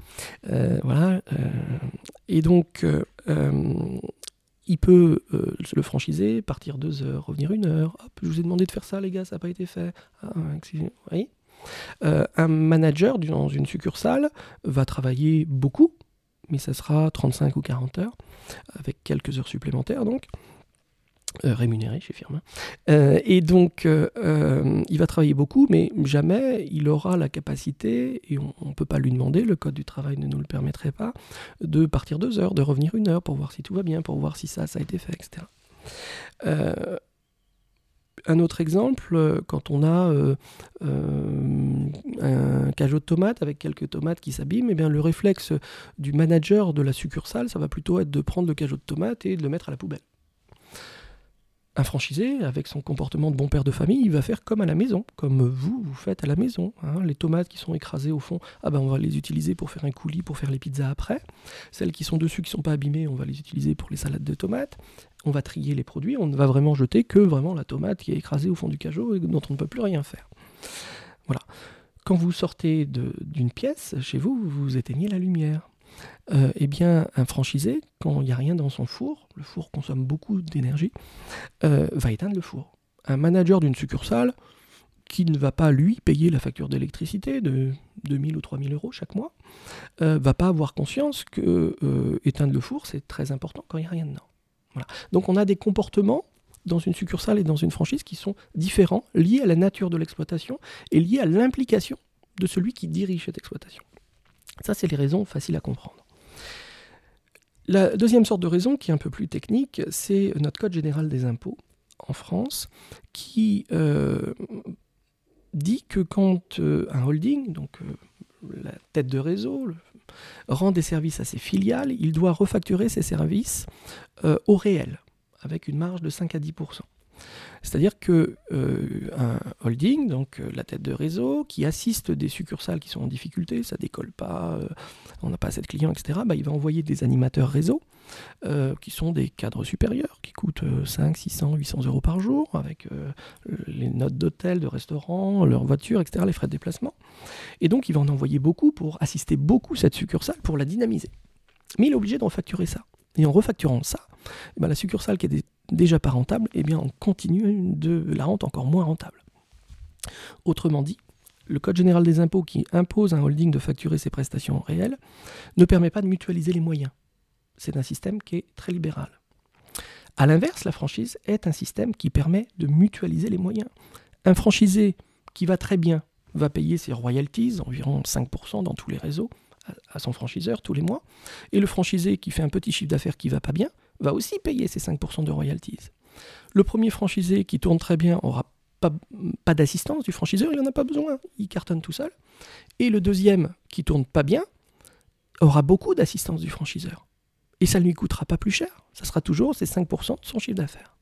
Euh, voilà. et donc, il peut le franchiser, partir deux heures, revenir une heure. Hop, je vous ai demandé de faire ça, les gars, ça n'a pas été fait. Ah, oui. un manager dans une succursale va travailler beaucoup, mais ça sera 35 ou 40 heures, avec quelques heures supplémentaires donc. Euh, rémunéré chez Firma. Euh, et donc, euh, il va travailler beaucoup, mais jamais il aura la capacité, et on ne peut pas lui demander, le code du travail ne nous le permettrait pas, de partir deux heures, de revenir une heure pour voir si tout va bien, pour voir si ça, ça a été fait, etc un autre exemple, euh, quand on a euh, euh, un cajot de tomates avec quelques tomates qui s'abîment, eh bien le réflexe du manager de la succursale, ça va plutôt être de prendre le cajot de tomates et de le mettre à la poubelle. Un franchisé, avec son comportement de bon père de famille, il va faire comme à la maison, comme vous, vous faites à la maison. hein. Les tomates qui sont écrasées au fond, ah ben on va les utiliser pour faire un coulis, pour faire les pizzas après. Celles qui sont dessus, qui sont pas abîmées, on va les utiliser pour les salades de tomates. On va trier les produits, on ne va vraiment jeter que vraiment la tomate qui est écrasée au fond du cajot et dont on ne peut plus rien faire. Voilà. Quand vous sortez d'une pièce, chez vous, vous éteignez la lumière. Eh bien, un franchisé, quand il n'y a rien dans son four, le four consomme beaucoup d'énergie, euh, va éteindre le four. Un manager d'une succursale qui ne va pas, lui, payer la facture d'électricité de 2000 ou 3000 euros chaque mois, euh, va pas avoir conscience que euh, éteindre le four, c'est très important quand il n'y a rien dedans. Donc on a des comportements dans une succursale et dans une franchise qui sont différents, liés à la nature de l'exploitation et liés à l'implication de celui qui dirige cette exploitation. Ça, c'est les raisons faciles à comprendre. La deuxième sorte de raison, qui est un peu plus technique, c'est notre Code général des impôts en France, qui euh, dit que quand euh, un holding, donc euh, la tête de réseau, rend des services à ses filiales, il doit refacturer ses services au réel, avec une marge de 5 à 10 c'est-à-dire que euh, un holding, donc euh, la tête de réseau, qui assiste des succursales qui sont en difficulté, ça décolle pas, euh, on n'a pas assez de clients, etc., bah, il va envoyer des animateurs réseau, qui sont des cadres supérieurs, qui coûtent euh, 5, 600, 800 euros par jour, avec les notes d'hôtel, de restaurant, leur voiture, etc., les frais de déplacement. Et donc il va en envoyer beaucoup pour assister beaucoup cette succursale, pour la dynamiser. Mais il est obligé d'en facturer ça. Et en refacturant ça, eh ben, la succursale qui dé- déjà pas rentable, eh bien, on continue de la rendre encore moins rentable. Autrement dit, le Code général des impôts qui impose à un holding de facturer ses prestations réelles ne permet pas de mutualiser les moyens. C'est un système qui est très libéral. A l'inverse, la franchise est un système qui permet de mutualiser les moyens. Un franchisé qui va très bien va payer ses royalties, environ 5% dans tous les réseaux, à- son franchiseur tous les mois. Et le franchisé qui fait un petit chiffre d'affaires qui va pas bien va aussi payer ses 5% de royalties. Le premier franchisé qui tourne très bien aura pas, pas d'assistance du franchiseur, il n'en a pas besoin, il cartonne tout seul. Et le deuxième qui tourne pas bien aura beaucoup d'assistance du franchiseur. Et ça ne lui coûtera pas plus cher, ça sera toujours ses 5% de son chiffre d'affaires.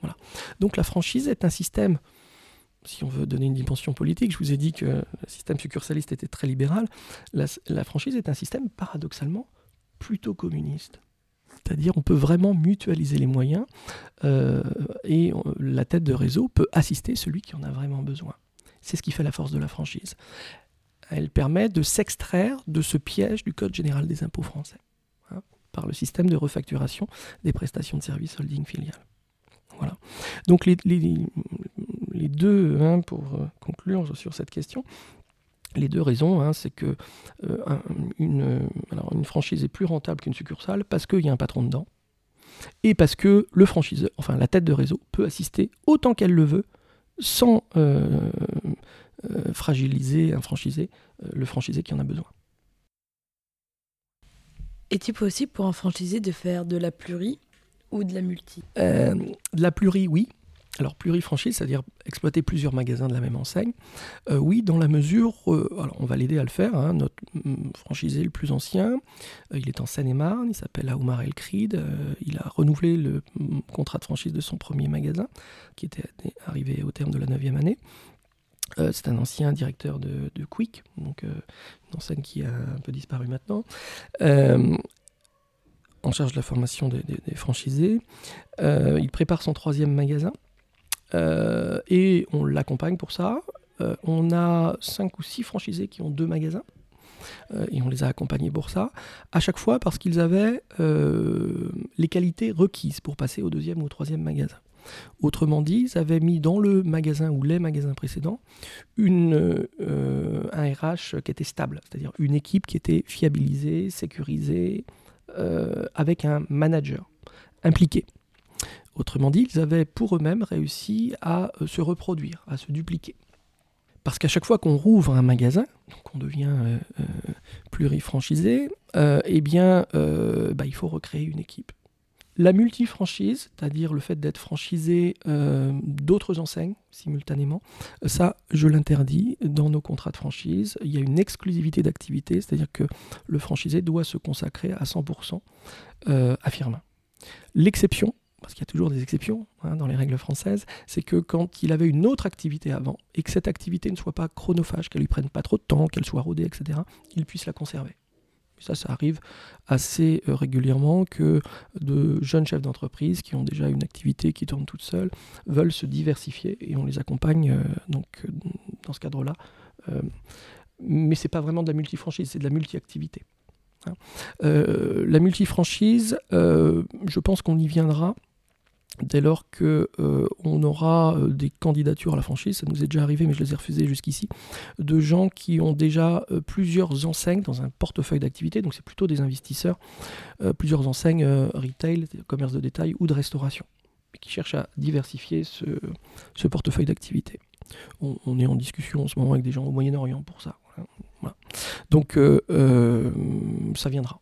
Voilà. Donc la franchise est un système, si on veut donner une dimension politique, je vous ai dit que le système succursaliste était très libéral, la, franchise est un système paradoxalement plutôt communiste. C'est-à-dire on peut vraiment mutualiser les moyens euh, et la tête de réseau peut assister celui qui en a vraiment besoin. C'est ce qui fait la force de la franchise. Elle permet de s'extraire de ce piège du Code général des impôts français hein, par le système de refacturation des prestations de services holding filiales. Voilà. Donc les- les deux, hein, pour euh, conclure sur cette question, les deux raisons, hein, c'est que euh, un- une, euh, alors une franchise est plus rentable qu'une succursale parce qu'il y a un patron dedans et parce que le franchiseur, enfin la tête de réseau, peut assister autant qu'elle le veut sans euh, euh, fragiliser un franchisé, le franchisé qui en a besoin. Est-il possible pour un franchisé de faire de la pluri ou de la multi? De la pluri, oui. Alors plurifranchise, c'est-à-dire exploiter plusieurs magasins de la même enseigne. Euh, oui, dans la mesure, euh, alors on va l'aider à le faire. hein. notre mm, franchisé le plus ancien, euh, il est en Seine-et-Marne, il s'appelle Aoumar El euh, il a renouvelé le mm, contrat de franchise de son premier magasin, qui était arrivé au terme de la neuvième année. C'est un ancien directeur de, Quick, donc une enseigne qui a un peu disparu maintenant. En charge de la formation des, franchisés. Il prépare son troisième magasin euh, et on l'accompagne pour ça. Euh, on a cinq ou six franchisés qui ont deux magasins euh, et on les a accompagnés pour ça. À chaque fois parce qu'ils avaient les qualités requises pour passer au deuxième ou au troisième magasin. Autrement dit, ils avaient mis dans le magasin ou les magasins précédents une, un RH qui était stable, c'est-à-dire une équipe qui était fiabilisée, sécurisée, avec un manager impliqué. Autrement dit, ils avaient pour eux-mêmes réussi à euh, se reproduire, à se dupliquer. Parce qu'à chaque fois qu'on rouvre un magasin, donc on devient euh, euh, plurifranchisé, eh bien, bah, il faut recréer une équipe. La multifranchise, c'est-à-dire le fait d'être franchisé d'autres enseignes simultanément, ça, je l'interdis dans nos contrats de franchise. Il y a une exclusivité d'activité, c'est-à-dire que le franchisé doit se consacrer à 100% euh, à Firmin. L'exception parce qu'il y a toujours des exceptions hein, dans les règles françaises, c'est que quand il avait une autre activité avant, et que cette activité ne soit pas chronophage, qu'elle lui prenne pas trop de temps, qu'elle soit rodée, etc., il puisse la conserver. Ça, ça arrive assez euh, régulièrement que de jeunes chefs d'entreprise qui ont déjà une activité qui tourne toute seule veulent se diversifier et on les accompagne euh, euh, dans ce cadre-là. mais c'est pas vraiment de la multifranchise, c'est de la multi-activité. Hein. la multifranchise, je pense qu'on y viendra dès lors que euh, on aura euh, des candidatures à la franchise, ça nous est déjà arrivé mais je les ai refusées jusqu'ici, de gens qui ont déjà euh, plusieurs enseignes dans un portefeuille d'activité, donc c'est plutôt des investisseurs, plusieurs enseignes retail, commerce de détail ou de restauration, qui cherchent à diversifier ce, portefeuille d'activité. On, est en discussion en ce moment avec des gens au Moyen-Orient pour ça. Donc ça viendra.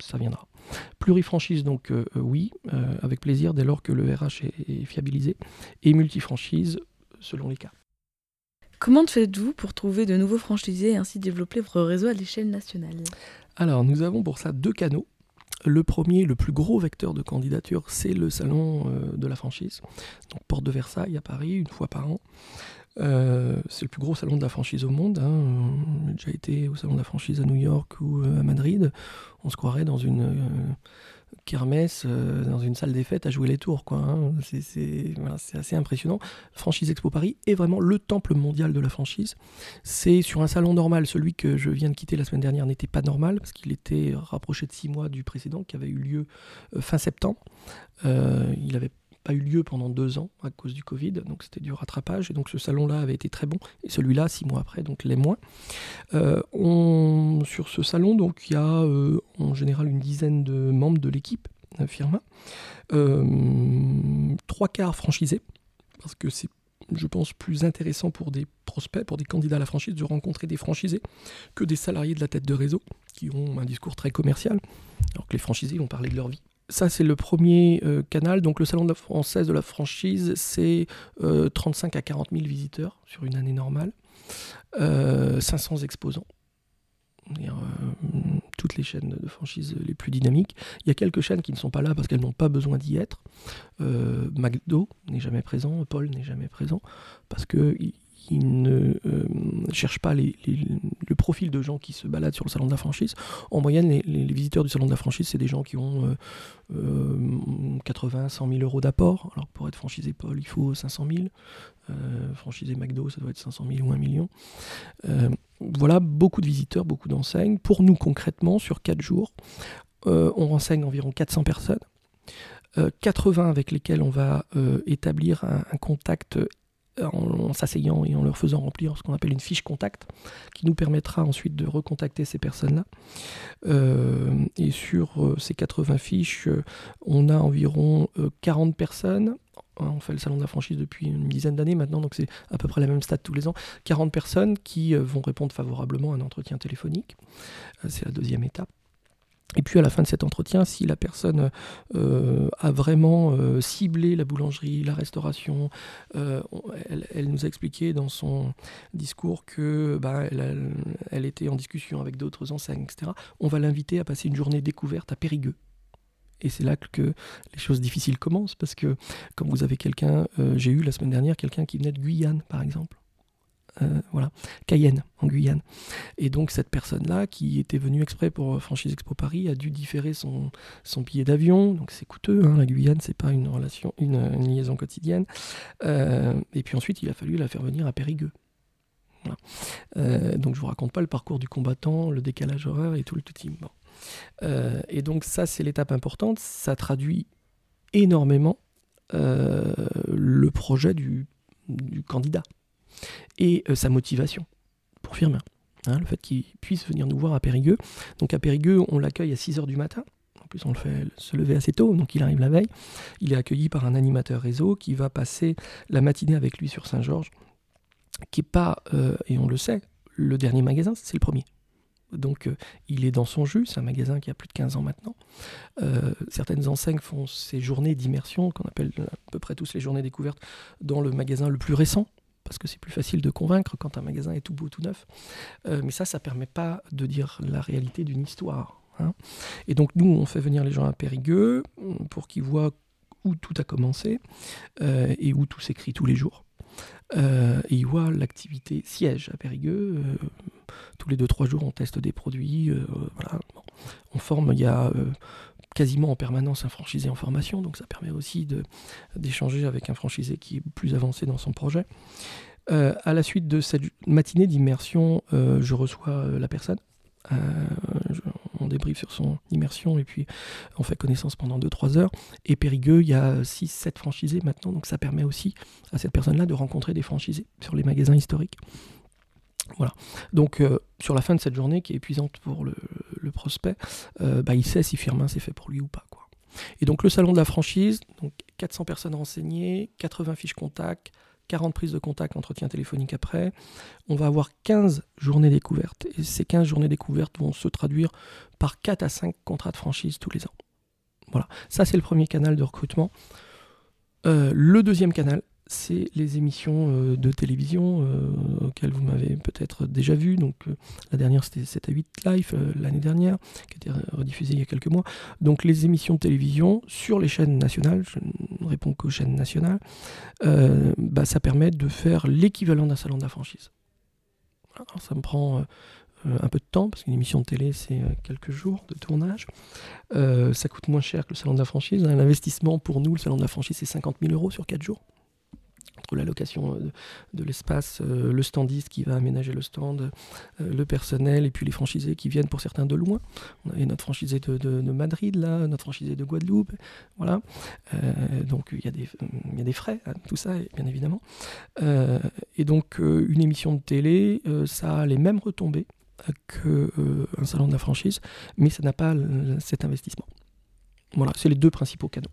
Ça viendra. Plurifranchise, donc euh, euh, oui, euh, avec plaisir dès lors que le RH est, fiabilisé. Et multifranchise, selon les cas. Comment faites-vous pour trouver de nouveaux franchisés et ainsi développer votre réseau à l'échelle nationale? Alors, nous avons pour ça deux canaux. Le premier, le plus gros vecteur de candidature, c'est le salon de la franchise, donc porte de Versailles à Paris, une fois par an. C'est le plus gros salon de la franchise au monde. Hein. J'ai déjà été au salon de la franchise à New York ou à Madrid on se croirait dans une euh, kermesse, euh, dans une salle des fêtes à jouer les tours. Hein. C'est assez impressionnant. Franchise Expo Paris est vraiment le temple mondial de la franchise. C'est sur un salon normal, celui que je viens de quitter la semaine dernière n'était pas normal, parce qu'il était rapproché de six mois du précédent, qui avait eu lieu euh, fin septembre. il avait pas eu lieu pendant deux ans à cause du Covid, donc c'était du rattrapage. Et donc ce salon-là avait été très bon, et celui-là, six mois après, donc les moins. Euh, on, sur ce salon, donc il y a euh, en général une dizaine de membres de l'équipe Firma, euh, trois quarts franchisés, parce que c'est je pense, plus intéressant pour des prospects, pour des candidats à la franchise, de rencontrer des franchisés que des salariés de la tête de réseau qui ont un discours très commercial, alors que les franchisés vont parler de leur vie. Ça, c'est le premier euh, canal. Donc, le Salon de la française de la franchise, c'est 35 euh, à 40 000 visiteurs sur une année normale, 500 euh, exposants. toutes les chaînes de franchise les plus dynamiques. Il y a quelques chaînes qui ne sont pas là parce qu'elles n'ont pas besoin d'y être. McDo n'est jamais présent, Paul n'est jamais présent parce que il ne euh, cherche pas le profil de gens qui se baladent sur le salon de la franchise. En moyenne, les, visiteurs du salon de la franchise, c'est des gens qui ont 80, 100 000 euros d'apport. Alors pour être franchisé Paul, il faut 500 000. Euh, franchisé McDo, ça doit être 500 000 ou 1 million. Euh, voilà, beaucoup de visiteurs, beaucoup d'enseignes. Pour nous, concrètement, sur 4 jours, on renseigne environ 400 personnes. 80 avec lesquels on va établir un, un, contact en, s'asseyant et en leur faisant remplir ce qu'on appelle une fiche contact, qui nous permettra ensuite de recontacter ces personnes-là. Euh, et sur euh, ces 80 fiches, euh, on a environ 40 personnes. On fait le salon de la franchise depuis une dizaine d'années maintenant, donc c'est à peu près la même stade tous les ans. 40 personnes qui vont répondre favorablement à un entretien téléphonique. c'est la deuxième étape. Et puis à la fin de cet entretien, si la personne euh, a vraiment euh, ciblé la boulangerie, la restauration, euh, elle, nous a expliqué dans son discours que bah, elle, était en discussion avec d'autres enseignes, etc. On va l'inviter à passer une journée découverte à Périgueux. Et c'est là que les choses difficiles commencent, parce que comme vous avez quelqu'un, j'ai eu la semaine dernière quelqu'un qui venait de Guyane, par exemple. Euh, voilà, Cayenne, en Guyane. Et donc cette personne-là, qui était venue exprès pour euh, Franchise Expo Paris, a dû différer son, son billet d'avion. Donc c'est coûteux, hein, la Guyane, c'est pas une relation, une, liaison quotidienne. Euh, et puis ensuite, il a fallu la faire venir à Périgueux. donc je vous raconte pas le parcours du combattant, le décalage horaire et tout le tout et donc ça, c'est l'étape importante. Ça traduit énormément le projet du candidat et euh, sa motivation pour Firmin. Hein, le fait qu'il puisse venir nous voir à Périgueux. Donc à Périgueux, on l'accueille à 6h du matin. En plus, on le fait se lever assez tôt, donc il arrive la veille. Il est accueilli par un animateur réseau qui va passer la matinée avec lui sur Saint-Georges, qui n'est pas, euh, et on le sait, le dernier magasin, c'est le premier. Donc euh, il est dans son jus, c'est un magasin qui a plus de 15 ans maintenant. certaines enseignes font ces journées d'immersion, qu'on appelle à peu près tous les journées découvertes, dans le magasin le plus récent, parce que c'est plus facile de convaincre quand un magasin est tout beau, tout neuf. Euh, mais ça, ça ne permet pas de dire la réalité d'une histoire. Hein. Et donc nous, on fait venir les gens à Périgueux pour qu'ils voient où tout a commencé euh, et où tout s'écrit tous les jours. Euh, et il voit l'activité siège à Périgueux. tous les 2-3 jours, on teste des produits. voilà. On forme, il y a quasiment en permanence un franchisé en formation, donc ça permet aussi d'échanger avec un franchisé qui est plus avancé dans son projet. Euh, à la suite de cette matinée d'immersion, euh, je reçois euh, la personne. On débriefe sur son immersion et puis on fait connaissance pendant 2-3 heures. Et Périgueux, il y a 6-7 franchisés maintenant, donc ça permet aussi à cette personne-là de rencontrer des franchisés sur les magasins historiques. Voilà. Donc euh, sur la fin de cette journée, qui est épuisante pour le, prospect, euh, bah, il sait si Firmin c'est fait pour lui ou pas. Quoi. Et donc le salon de la franchise, donc 400 personnes renseignées, 80 fiches contact, 40 prises de contact, entretien téléphonique après. On va avoir 15 journées découvertes. Et ces 15 journées découvertes vont se traduire par 4 à 5 contrats de franchise tous les ans. Voilà, ça c'est le premier canal de recrutement. Euh, le deuxième canal, c'est les émissions euh, de télévision euh, auxquelles vous m'avez peut-être déjà vu. Donc euh, la dernière c'était 7 à 8 live l'année dernière, qui a été rediffusée il y a quelques mois. Donc les émissions de télévision sur les chaînes nationales, je ne réponds qu'aux chaînes nationales, bah, ça permet de faire l'équivalent d'un salon de la franchise. Alors, ça me prend un peu de temps, parce qu'une émission de télé, c'est quelques jours de tournage. Ça coûte moins cher que le salon de la franchise. hein. L'investissement pour nous, le salon de la franchise, c'est 50 000 euros sur 4 jours. Entre la location euh, de, l'espace, euh, le standiste qui va aménager le stand, euh, le personnel, et puis les franchisés qui viennent pour certains de loin. On avait notre franchisé de, Madrid, là, notre franchisé de Guadeloupe. Voilà. Donc il y, a des- frais à tout ça, bien évidemment. Et donc une émission de télé, ça a les mêmes retombées qu'un salon de la franchise, mais ça n'a pas cet investissement. Voilà, c'est les deux principaux canaux.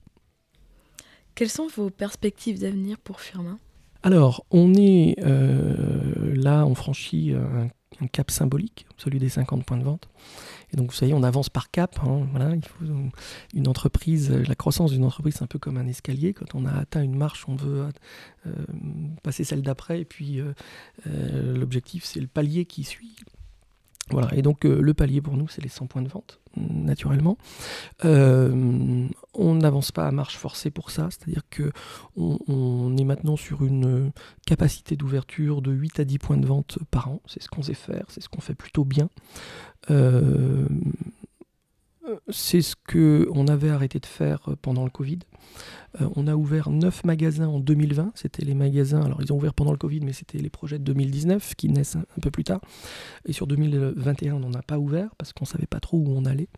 Quelles sont vos perspectives d'avenir pour Firmin? Alors, on est euh, là, on franchit un, un cap symbolique, celui des 50 points de vente. Et donc, vous savez, on avance par cap. hein, voilà, il faut une entreprise, la croissance d'une entreprise, c'est un peu comme un escalier. Quand on a atteint une marche, on veut euh, passer celle d'après. Et puis, euh, euh, l'objectif, c'est le palier qui suit. Voilà, et donc euh, le palier pour nous, c'est les 100 points de vente, naturellement. Euh, on n'avance pas à marche forcée pour ça, c'est-à-dire que on, on est maintenant sur une capacité d'ouverture de 8 à 10 points de vente par an. C'est ce qu'on sait faire, c'est ce qu'on fait plutôt bien. Euh, c'est ce qu'on avait arrêté de faire pendant le Covid. Euh, on a ouvert 9 magasins en 2020. C'était les magasins, alors ils ont ouvert pendant le Covid, mais c'était les projets de 2019 qui naissent un, peu plus tard. Et sur 2021, on n'en a pas ouvert parce qu'on ne savait pas trop où on allait.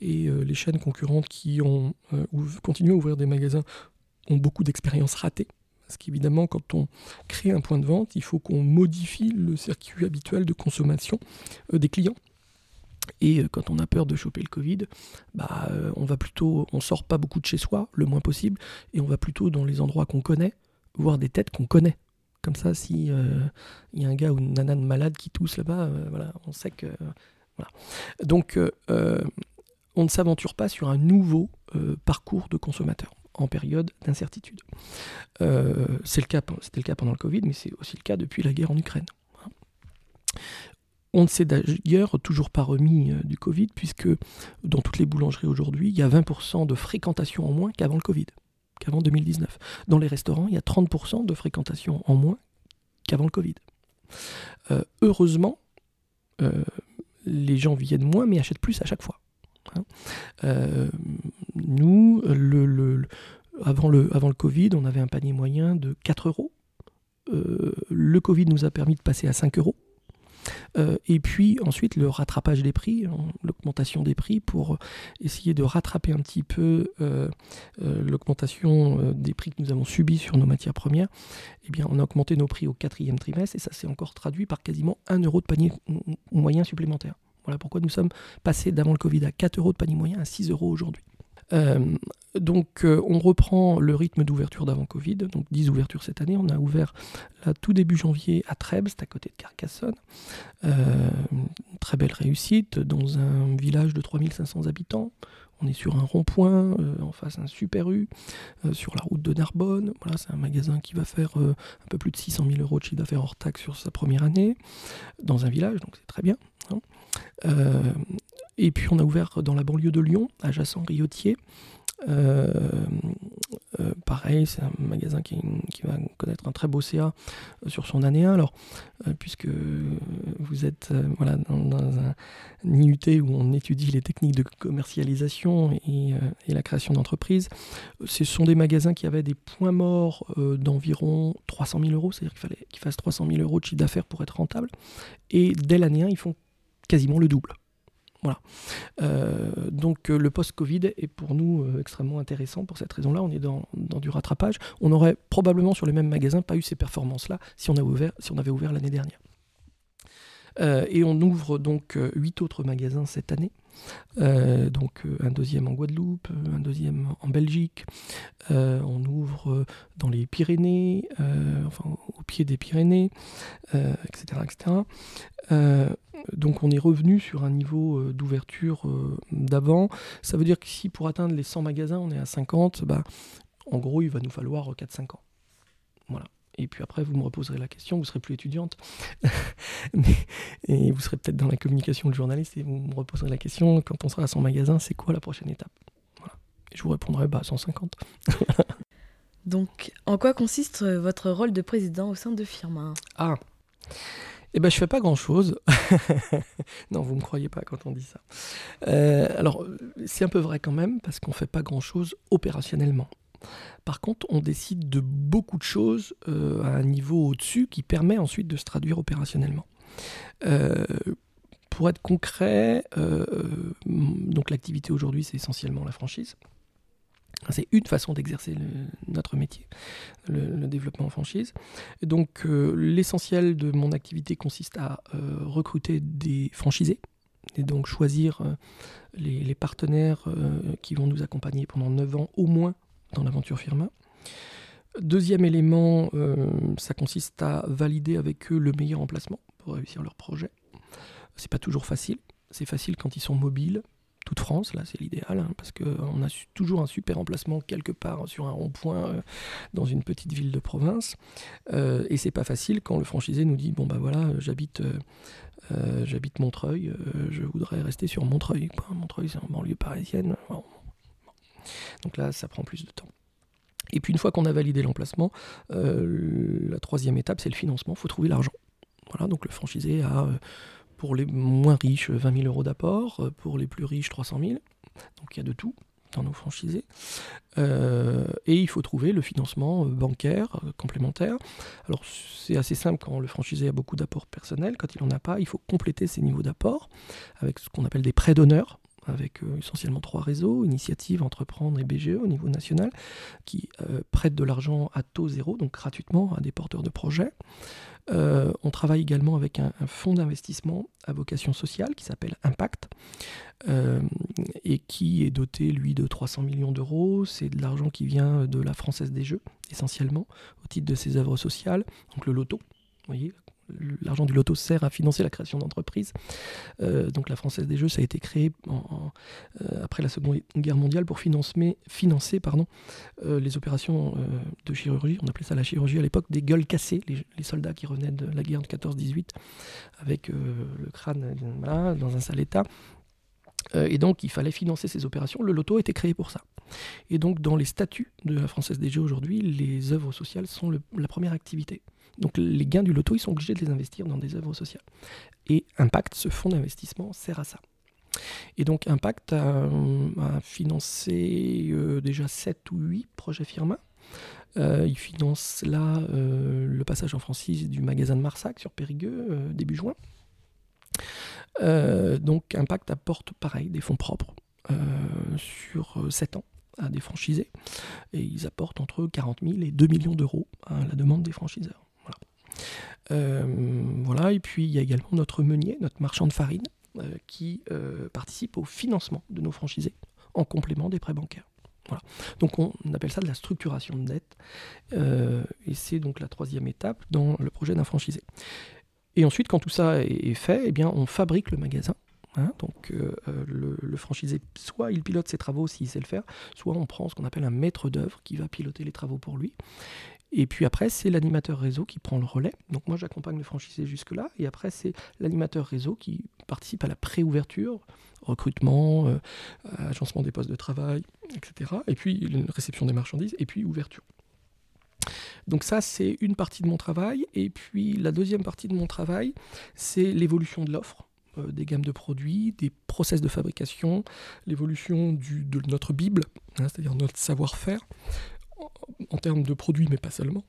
Et euh, les chaînes concurrentes qui ont euh, continué à ouvrir des magasins ont beaucoup d'expériences ratées. Parce qu'évidemment, quand on crée un point de vente, il faut qu'on modifie le circuit habituel de consommation euh, des clients. Et euh, quand on a peur de choper le Covid, bah, euh, on va plutôt, on sort pas beaucoup de chez soi, le moins possible, et on va plutôt dans les endroits qu'on connaît, voir des têtes qu'on connaît. Comme ça, si euh, il y a un gars ou une nana de malade qui tousse là-bas, euh, voilà, on sait que euh, voilà. Donc, euh, euh, on ne s'aventure pas sur un nouveau euh, parcours de consommateur en période d'incertitude. Euh, c'est le cas, c'était le cas pendant le Covid, mais c'est aussi le cas depuis la guerre en Ukraine. On ne s'est d'ailleurs toujours pas remis euh, du Covid, puisque dans toutes les boulangeries aujourd'hui, il y a 20% de fréquentation en moins qu'avant le Covid, qu'avant 2019. Dans les restaurants, il y a 30% de fréquentation en moins qu'avant le Covid. Euh, heureusement, euh, les gens viennent moins, mais achètent plus à chaque fois. Hein. Nous, avant, le, Covid, on avait un panier moyen de 4 euros. Le Covid nous a permis de passer à 5 euros. Euh, et puis ensuite le rattrapage des prix, hein, l'augmentation des prix pour essayer de rattraper un petit peu euh, euh, l'augmentation des prix que nous avons subis sur nos matières premières. Eh bien, on a augmenté nos prix au quatrième trimestre et ça s'est encore traduit par quasiment 1 euro de panier moyen supplémentaire. Voilà pourquoi nous sommes passés d'avant le Covid à 4 euros de panier moyen à 6 euros aujourd'hui. Euh, donc euh, on reprend le rythme d'ouverture d'avant Covid, donc 10 ouvertures cette année. On a ouvert là, tout début janvier à Trèbes, c'est à côté de Carcassonne. Euh, très belle réussite dans un village de 3500 habitants. On est sur un rond-point, en face un super U, sur la route de Narbonne. Voilà, c'est un magasin qui va faire un peu plus de 600 000 euros de chiffre d'affaires hors taxe sur sa première année, dans un village, donc c'est très bien. hein. Euh, et puis on a ouvert dans la banlieue de Lyon, à Jasson-Riotier, Euh, euh, pareil, c'est un magasin qui, va connaître un très beau CA sur son année 1. Alors, puisque vous êtes voilà, dans, un, IUT où on étudie les techniques de commercialisation et, et la création d'entreprises, ce sont des magasins qui avaient des points morts d'environ 300 000 euros, c'est-à-dire qu'il fallait qu'ils fassent 300 000 euros de chiffre d'affaires pour être rentable. Et dès l'année 1, ils font quasiment le double. Voilà. Euh, donc euh, le post-Covid est pour nous euh, extrêmement intéressant pour cette raison-là. On est dans, du rattrapage. On aurait probablement sur le même magasin pas eu ces performances-là si on avait ouvert, si on avait ouvert l'année dernière. et on ouvre donc huit autres magasins cette année. Donc un deuxième en Guadeloupe, un deuxième en Belgique. on ouvre dans les Pyrénées, enfin au pied des Pyrénées, etc., etc donc on est revenu sur un niveau euh, d'ouverture euh, d'avant. Ça veut dire que si pour atteindre les 100 magasins, on est à 50, bah, en gros, il va nous falloir 4-5 ans. Voilà. Et puis après, vous me reposerez la question, vous serez plus étudiante, et vous serez peut-être dans la communication de journaliste, et vous me reposerez la question, quand on sera à 100 magasins, c'est quoi la prochaine étape? Voilà. Et je vous répondrai, bah 150. Donc, en quoi consiste votre rôle de président au sein de Firma Ah eh ben, je fais pas grand-chose. non, vous me croyez pas quand on dit ça. Euh, alors, c'est un peu vrai quand même, parce qu'on fait pas grand-chose opérationnellement. Par contre, on décide de beaucoup de choses euh, à un niveau au-dessus qui permet ensuite de se traduire opérationnellement. Euh, pour être concret, donc l'activité aujourd'hui, c'est essentiellement la franchise. C'est une façon d'exercer notre métier, le, développement en franchise. donc euh, l'essentiel de mon activité consiste à euh, recruter des franchisés et donc choisir euh, les, partenaires qui vont nous accompagner pendant 9 ans au moins dans l'aventure Firma. Deuxième élément, ça consiste à valider avec eux le meilleur emplacement pour réussir leur projet. C'est pas toujours facile. C'est facile quand ils sont mobiles, toute France, là c'est l'idéal, hein, parce qu'on a toujours un super emplacement quelque part sur un rond-point euh, dans une petite ville de province. Euh, et c'est pas facile quand le franchisé nous dit bon bah voilà, j'habite euh, Montreuil, je voudrais rester sur Montreuil. Montreuil c'est en banlieue parisienne. Donc là ça prend plus de temps. Et puis une fois qu'on a validé l'emplacement, la troisième étape c'est le financement, il faut trouver l'argent. Voilà, donc le franchisé a pour les moins riches, 20 000 euros d'apport. Euh, pour les plus riches, 300 000. Donc il y a de tout dans nos franchisés. Euh, et il faut trouver le financement euh, bancaire complémentaire. Alors c'est assez simple quand le franchisé a beaucoup d'apports personnels. Quand il n'en a pas, il faut compléter ses niveaux d'apport avec ce qu'on appelle des prêts d'honneur avec essentiellement trois réseaux, Initiative, Entreprendre et BGE au niveau national, qui prêtent de l'argent à taux zéro, donc gratuitement à des porteurs de projets. Euh, on travaille également avec un, fonds d'investissement à vocation sociale qui s'appelle Impact euh, et qui est doté, lui, de 300 millions d'euros. C'est de l'argent qui vient de la Française des Jeux, essentiellement, au titre de ses œuvres sociales. Donc le loto, vous voyez, l'argent du loto sert à financer la création d'entreprises. Euh, donc la Française des Jeux, ça a été créé euh, après la Seconde Guerre mondiale pour financer, euh, les opérations de chirurgie. On appelait ça la chirurgie à l'époque des gueules cassées, les, soldats qui revenaient de la guerre de 14-18 avec le crâne dans un sale état. et donc, il fallait financer ces opérations. Le loto était créé pour ça. Et donc, dans les statuts de la Française des Jeux aujourd'hui, les œuvres sociales sont la première activité. Donc les gains du loto, ils sont obligés de les investir dans des œuvres sociales. Et Impact, ce fonds d'investissement, sert à ça. Et donc Impact a, financé euh, déjà 7 ou 8 projets Firma. Euh, il finance là euh, le passage en franchise du magasin de Marsac sur Périgueux début juin. donc Impact apporte pareil des fonds propres sur 7 ans à des franchisés et ils apportent entre 40 000 et 2 millions d'euros à la demande des franchiseurs. Euh, voilà, et puis il y a également notre meunier, notre marchand de farine, euh, qui euh, participe au financement de nos franchisés en complément des prêts bancaires. Voilà. Donc on appelle ça de la structuration de dette, et c'est donc la troisième étape dans le projet d'un franchisé. Et ensuite, quand tout ça est, fait, eh bien, on fabrique le magasin. Hein. donc le, le, franchisé, soit il pilote ses travaux s'il sait le faire, soit on prend ce qu'on appelle un maître d'œuvre qui va piloter les travaux pour lui. Et puis après, c'est l'animateur réseau qui prend le relais. Donc moi, j'accompagne le franchisé jusque-là. Et après, c'est l'animateur réseau qui participe à la pré-ouverture, recrutement, euh, agencement des postes de travail, etc. Et puis réception des marchandises, et puis ouverture. Donc ça, c'est une partie de mon travail. Et puis la deuxième partie de mon travail, c'est l'évolution de l'offre. Euh, des gammes de produits, des process de fabrication, l'évolution de notre Bible, hein, c'est-à-dire notre savoir-faire, en, termes de produits, mais pas seulement.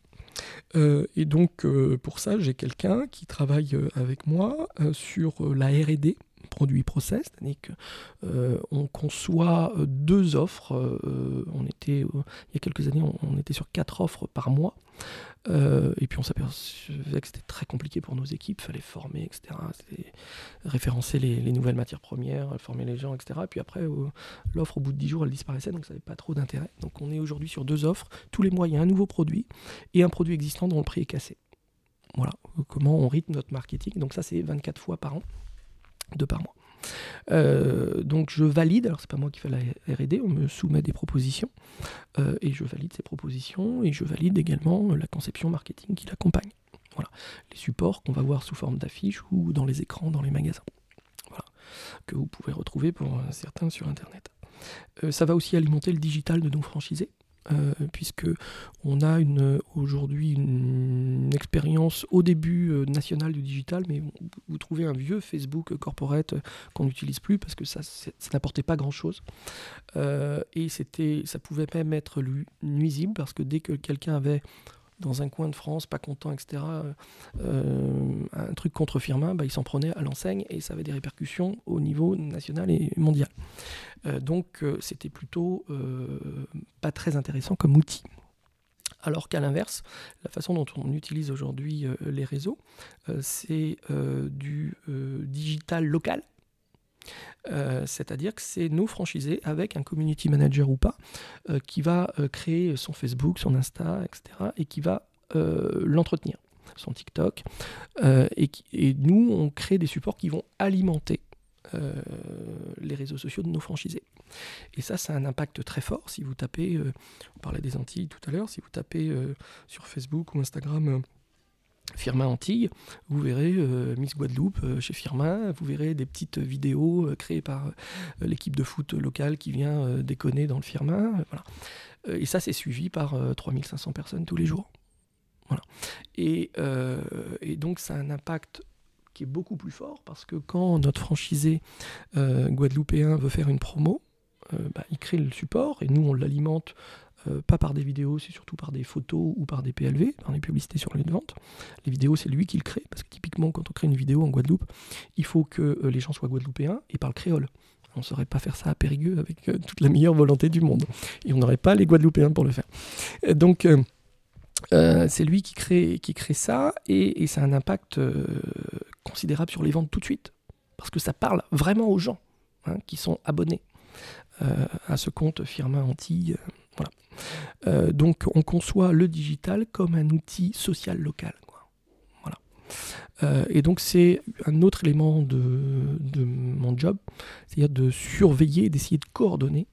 Euh, et donc, euh, pour ça, j'ai quelqu'un qui travaille avec moi sur la RD, produits process, c'est-à-dire qu'on conçoit deux offres. on était, il y a quelques années, on était sur quatre offres par mois. Euh, et puis on s'apercevait que c'était très compliqué pour nos équipes, il fallait former, etc. Référencer les, nouvelles matières premières, former les gens, etc. Et puis après, l'offre au bout de 10 jours, elle disparaissait, donc ça n'avait pas trop d'intérêt. Donc on est aujourd'hui sur deux offres. Tous les mois, il y a un nouveau produit et un produit existant dont le prix est cassé. Voilà, comment on rythme notre marketing. Donc ça, c'est 24 fois par an, deux par mois. Euh, donc je valide, alors c'est pas moi qui fais la RD, on me soumet des propositions euh, et je valide ces propositions et je valide également la conception marketing qui l'accompagne. Voilà, les supports qu'on va voir sous forme d'affiches ou dans les écrans dans les magasins. Voilà, que vous pouvez retrouver pour euh, certains sur internet. ça va aussi alimenter le digital de nos franchisés. Euh, puisque on a une, aujourd'hui une, expérience au début euh, nationale du digital, mais vous, trouvez un vieux Facebook corporate qu'on n'utilise plus parce que ça, n'apportait pas grand-chose. Euh, et c'était, ça pouvait même être nuisible parce que dès que quelqu'un avait dans un coin de France, pas content, etc., un truc contre Firmin, bah, il s'en prenait à l'enseigne et ça avait des répercussions au niveau national et mondial. Euh, donc euh, c'était plutôt euh, pas très intéressant comme outil. Alors qu'à l'inverse, la façon dont on utilise aujourd'hui les réseaux, c'est du digital local. C'est-à-dire que c'est nos franchisés avec un community manager ou pas qui va créer son Facebook, son Insta, etc. et qui va l'entretenir, son TikTok. Et, et, nous, on crée des supports qui vont alimenter euh, les réseaux sociaux de nos franchisés. Et ça, ça a un impact très fort. Si vous tapez, euh, on parlait des Antilles tout à l'heure, si vous tapez euh, sur Facebook ou Instagram Firmin Antilles, vous verrez Miss Guadeloupe chez Firmin, vous verrez des petites vidéos créées par l'équipe de foot locale qui vient déconner dans le Firmin. Voilà. et ça, c'est suivi par 3500 personnes tous les jours. Voilà. Et, donc, ça a un impact qui est beaucoup plus fort parce que quand notre franchisé euh, guadeloupéen veut faire une promo, euh, bah, il crée le support et nous on l'alimente euh, pas par des vidéos, c'est surtout par des photos ou par des PLV, par des publicités sur le lieu de vente. Les vidéos, c'est lui qui le crée parce que typiquement quand on crée une vidéo en Guadeloupe, il faut que les gens soient guadeloupéens et parlent créole. On ne saurait pas faire ça à Périgueux avec toute la meilleure volonté du monde. Et on n'aurait pas les Guadeloupéens pour le faire. donc, c'est lui qui crée, ça et, ça a un impact considérable sur les ventes tout de suite. Parce que ça parle vraiment aux gens hein, qui sont abonnés euh, à ce compte Firma Anti. Euh. Euh, donc on conçoit le digital comme un outil social local. Voilà. et donc c'est un autre élément de, de mon job, c'est-à-dire de surveiller, d'essayer de coordonner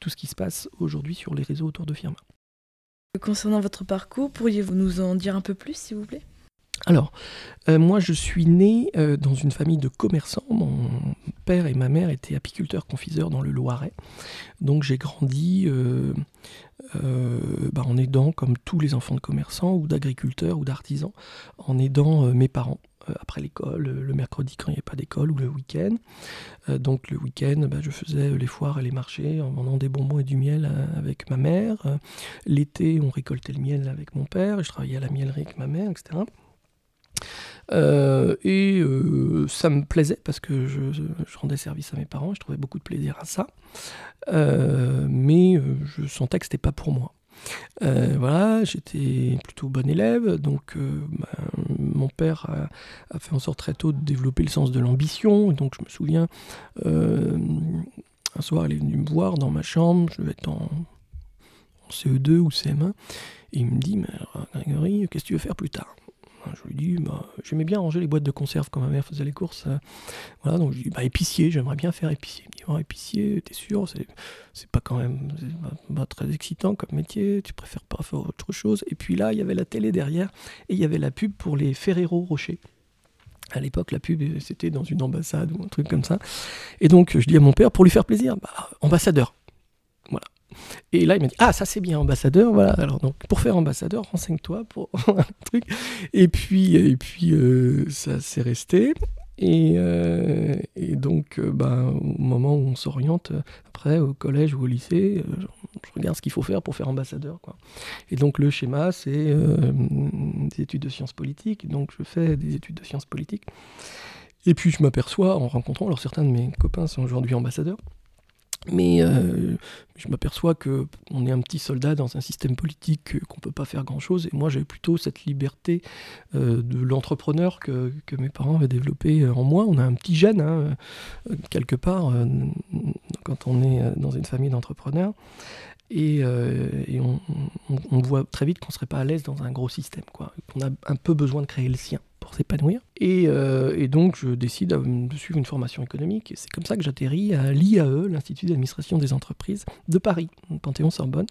tout ce qui se passe aujourd'hui sur les réseaux autour de Firma. Concernant votre parcours, pourriez-vous nous en dire un peu plus, s'il vous plaît? Alors, euh, moi, je suis né euh, dans une famille de commerçants. Mon père et ma mère étaient apiculteurs confiseurs dans le Loiret. Donc, j'ai grandi euh, bah, en aidant, comme tous les enfants de commerçants ou d'agriculteurs ou d'artisans, en aidant mes parents après l'école, le mercredi quand il n'y avait pas d'école ou le week-end. donc le week-end, bah, je faisais les foires et les marchés en vendant des bonbons et du miel avec ma mère. L'été, on récoltait le miel avec mon père je travaillais à la miellerie avec ma mère, etc. Euh, et euh, ça me plaisait parce que je, rendais service à mes parents, je trouvais beaucoup de plaisir à ça. Euh, mais je sentais que c'était pas pour moi. voilà, j'étais plutôt bon élève, donc ben, mon père a, fait en sorte très tôt de développer le sens de l'ambition. Donc je me souviens, un soir, il est venu me voir dans ma chambre, je vais être en, en CE2 ou CM1, et il me dit, mais Grégory, qu'est-ce que tu veux faire plus tard? Je lui dis, bah, j'aimais bien ranger les boîtes de conserve quand ma mère faisait les courses. euh, voilà, donc je lui dis, bah, épicier, j'aimerais bien faire épicier. Il épicier, t'es sûr C'est pas quand même pas, très excitant comme métier, tu préfères pas faire autre chose. Et puis là, il y avait la télé derrière et il y avait la pub pour les Ferrero Rocher. À l'époque, la pub, c'était dans une ambassade ou un truc comme ça. Et donc, je dis à mon père, pour lui faire plaisir, bah, ambassadeur. Et là, il m'a dit, ah, ça c'est bien, ambassadeur. Voilà. Alors, donc, pour faire ambassadeur, renseigne-toi pour un truc. Et puis, et puis euh, ça s'est resté. Et, euh, donc, euh, bah, au moment où on s'oriente, euh, après, au collège ou au lycée, je, je regarde ce qu'il faut faire pour faire ambassadeur. Quoi. Et donc, le schéma, c'est des études de sciences politiques. Donc, je fais des études de sciences politiques. Et puis, je m'aperçois, en rencontrant, alors certains de mes copains sont aujourd'hui ambassadeurs, mais euh, je m'aperçois que on est un petit soldat dans un système politique, euh, qu'on peut pas faire grand-chose. Et moi, j'avais plutôt cette liberté euh, de l'entrepreneur que, mes parents avaient développé en moi. On a un petit gène, hein, euh, quelque part, euh, quand on est euh, dans une famille d'entrepreneurs. Et, euh, on, voit très vite qu'on serait pas à l'aise dans un gros système, quoi. Qu'on a un peu besoin de créer le sien s'épanouir. Et, euh, et donc, je décide de suivre une formation économique. C'est comme ça que j'atterris à l'IAE, l'Institut d'administration des entreprises de Paris, Panthéon-Sorbonne.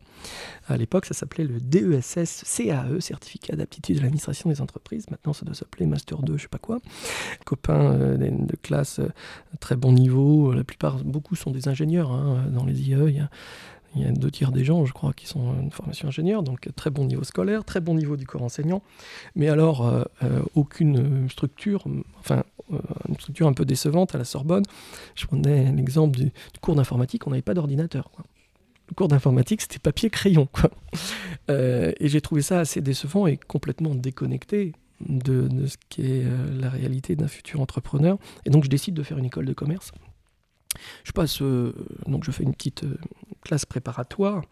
À l'époque, ça s'appelait le DESS CAE, Certificat d'aptitude à l'administration des entreprises. Maintenant, ça doit s'appeler Master 2, je sais pas quoi. Copains euh, de classe, euh, très bon niveau. La plupart, beaucoup sont des ingénieurs hein, dans les IAE. Il y a deux tiers des gens, je crois, qui sont en formation ingénieur, donc très bon niveau scolaire, très bon niveau du corps enseignant. Mais alors, euh, euh, aucune structure, enfin, euh, une structure un peu décevante à la Sorbonne. Je prenais l'exemple du, cours d'informatique, on n'avait pas d'ordinateur. Le cours d'informatique, c'était papier-crayon. Euh, et j'ai trouvé ça assez décevant et complètement déconnecté de, de ce qu'est euh, la réalité d'un futur entrepreneur. Et donc, je décide de faire une école de commerce. Je passe, euh, donc je fais une petite euh, classe préparatoire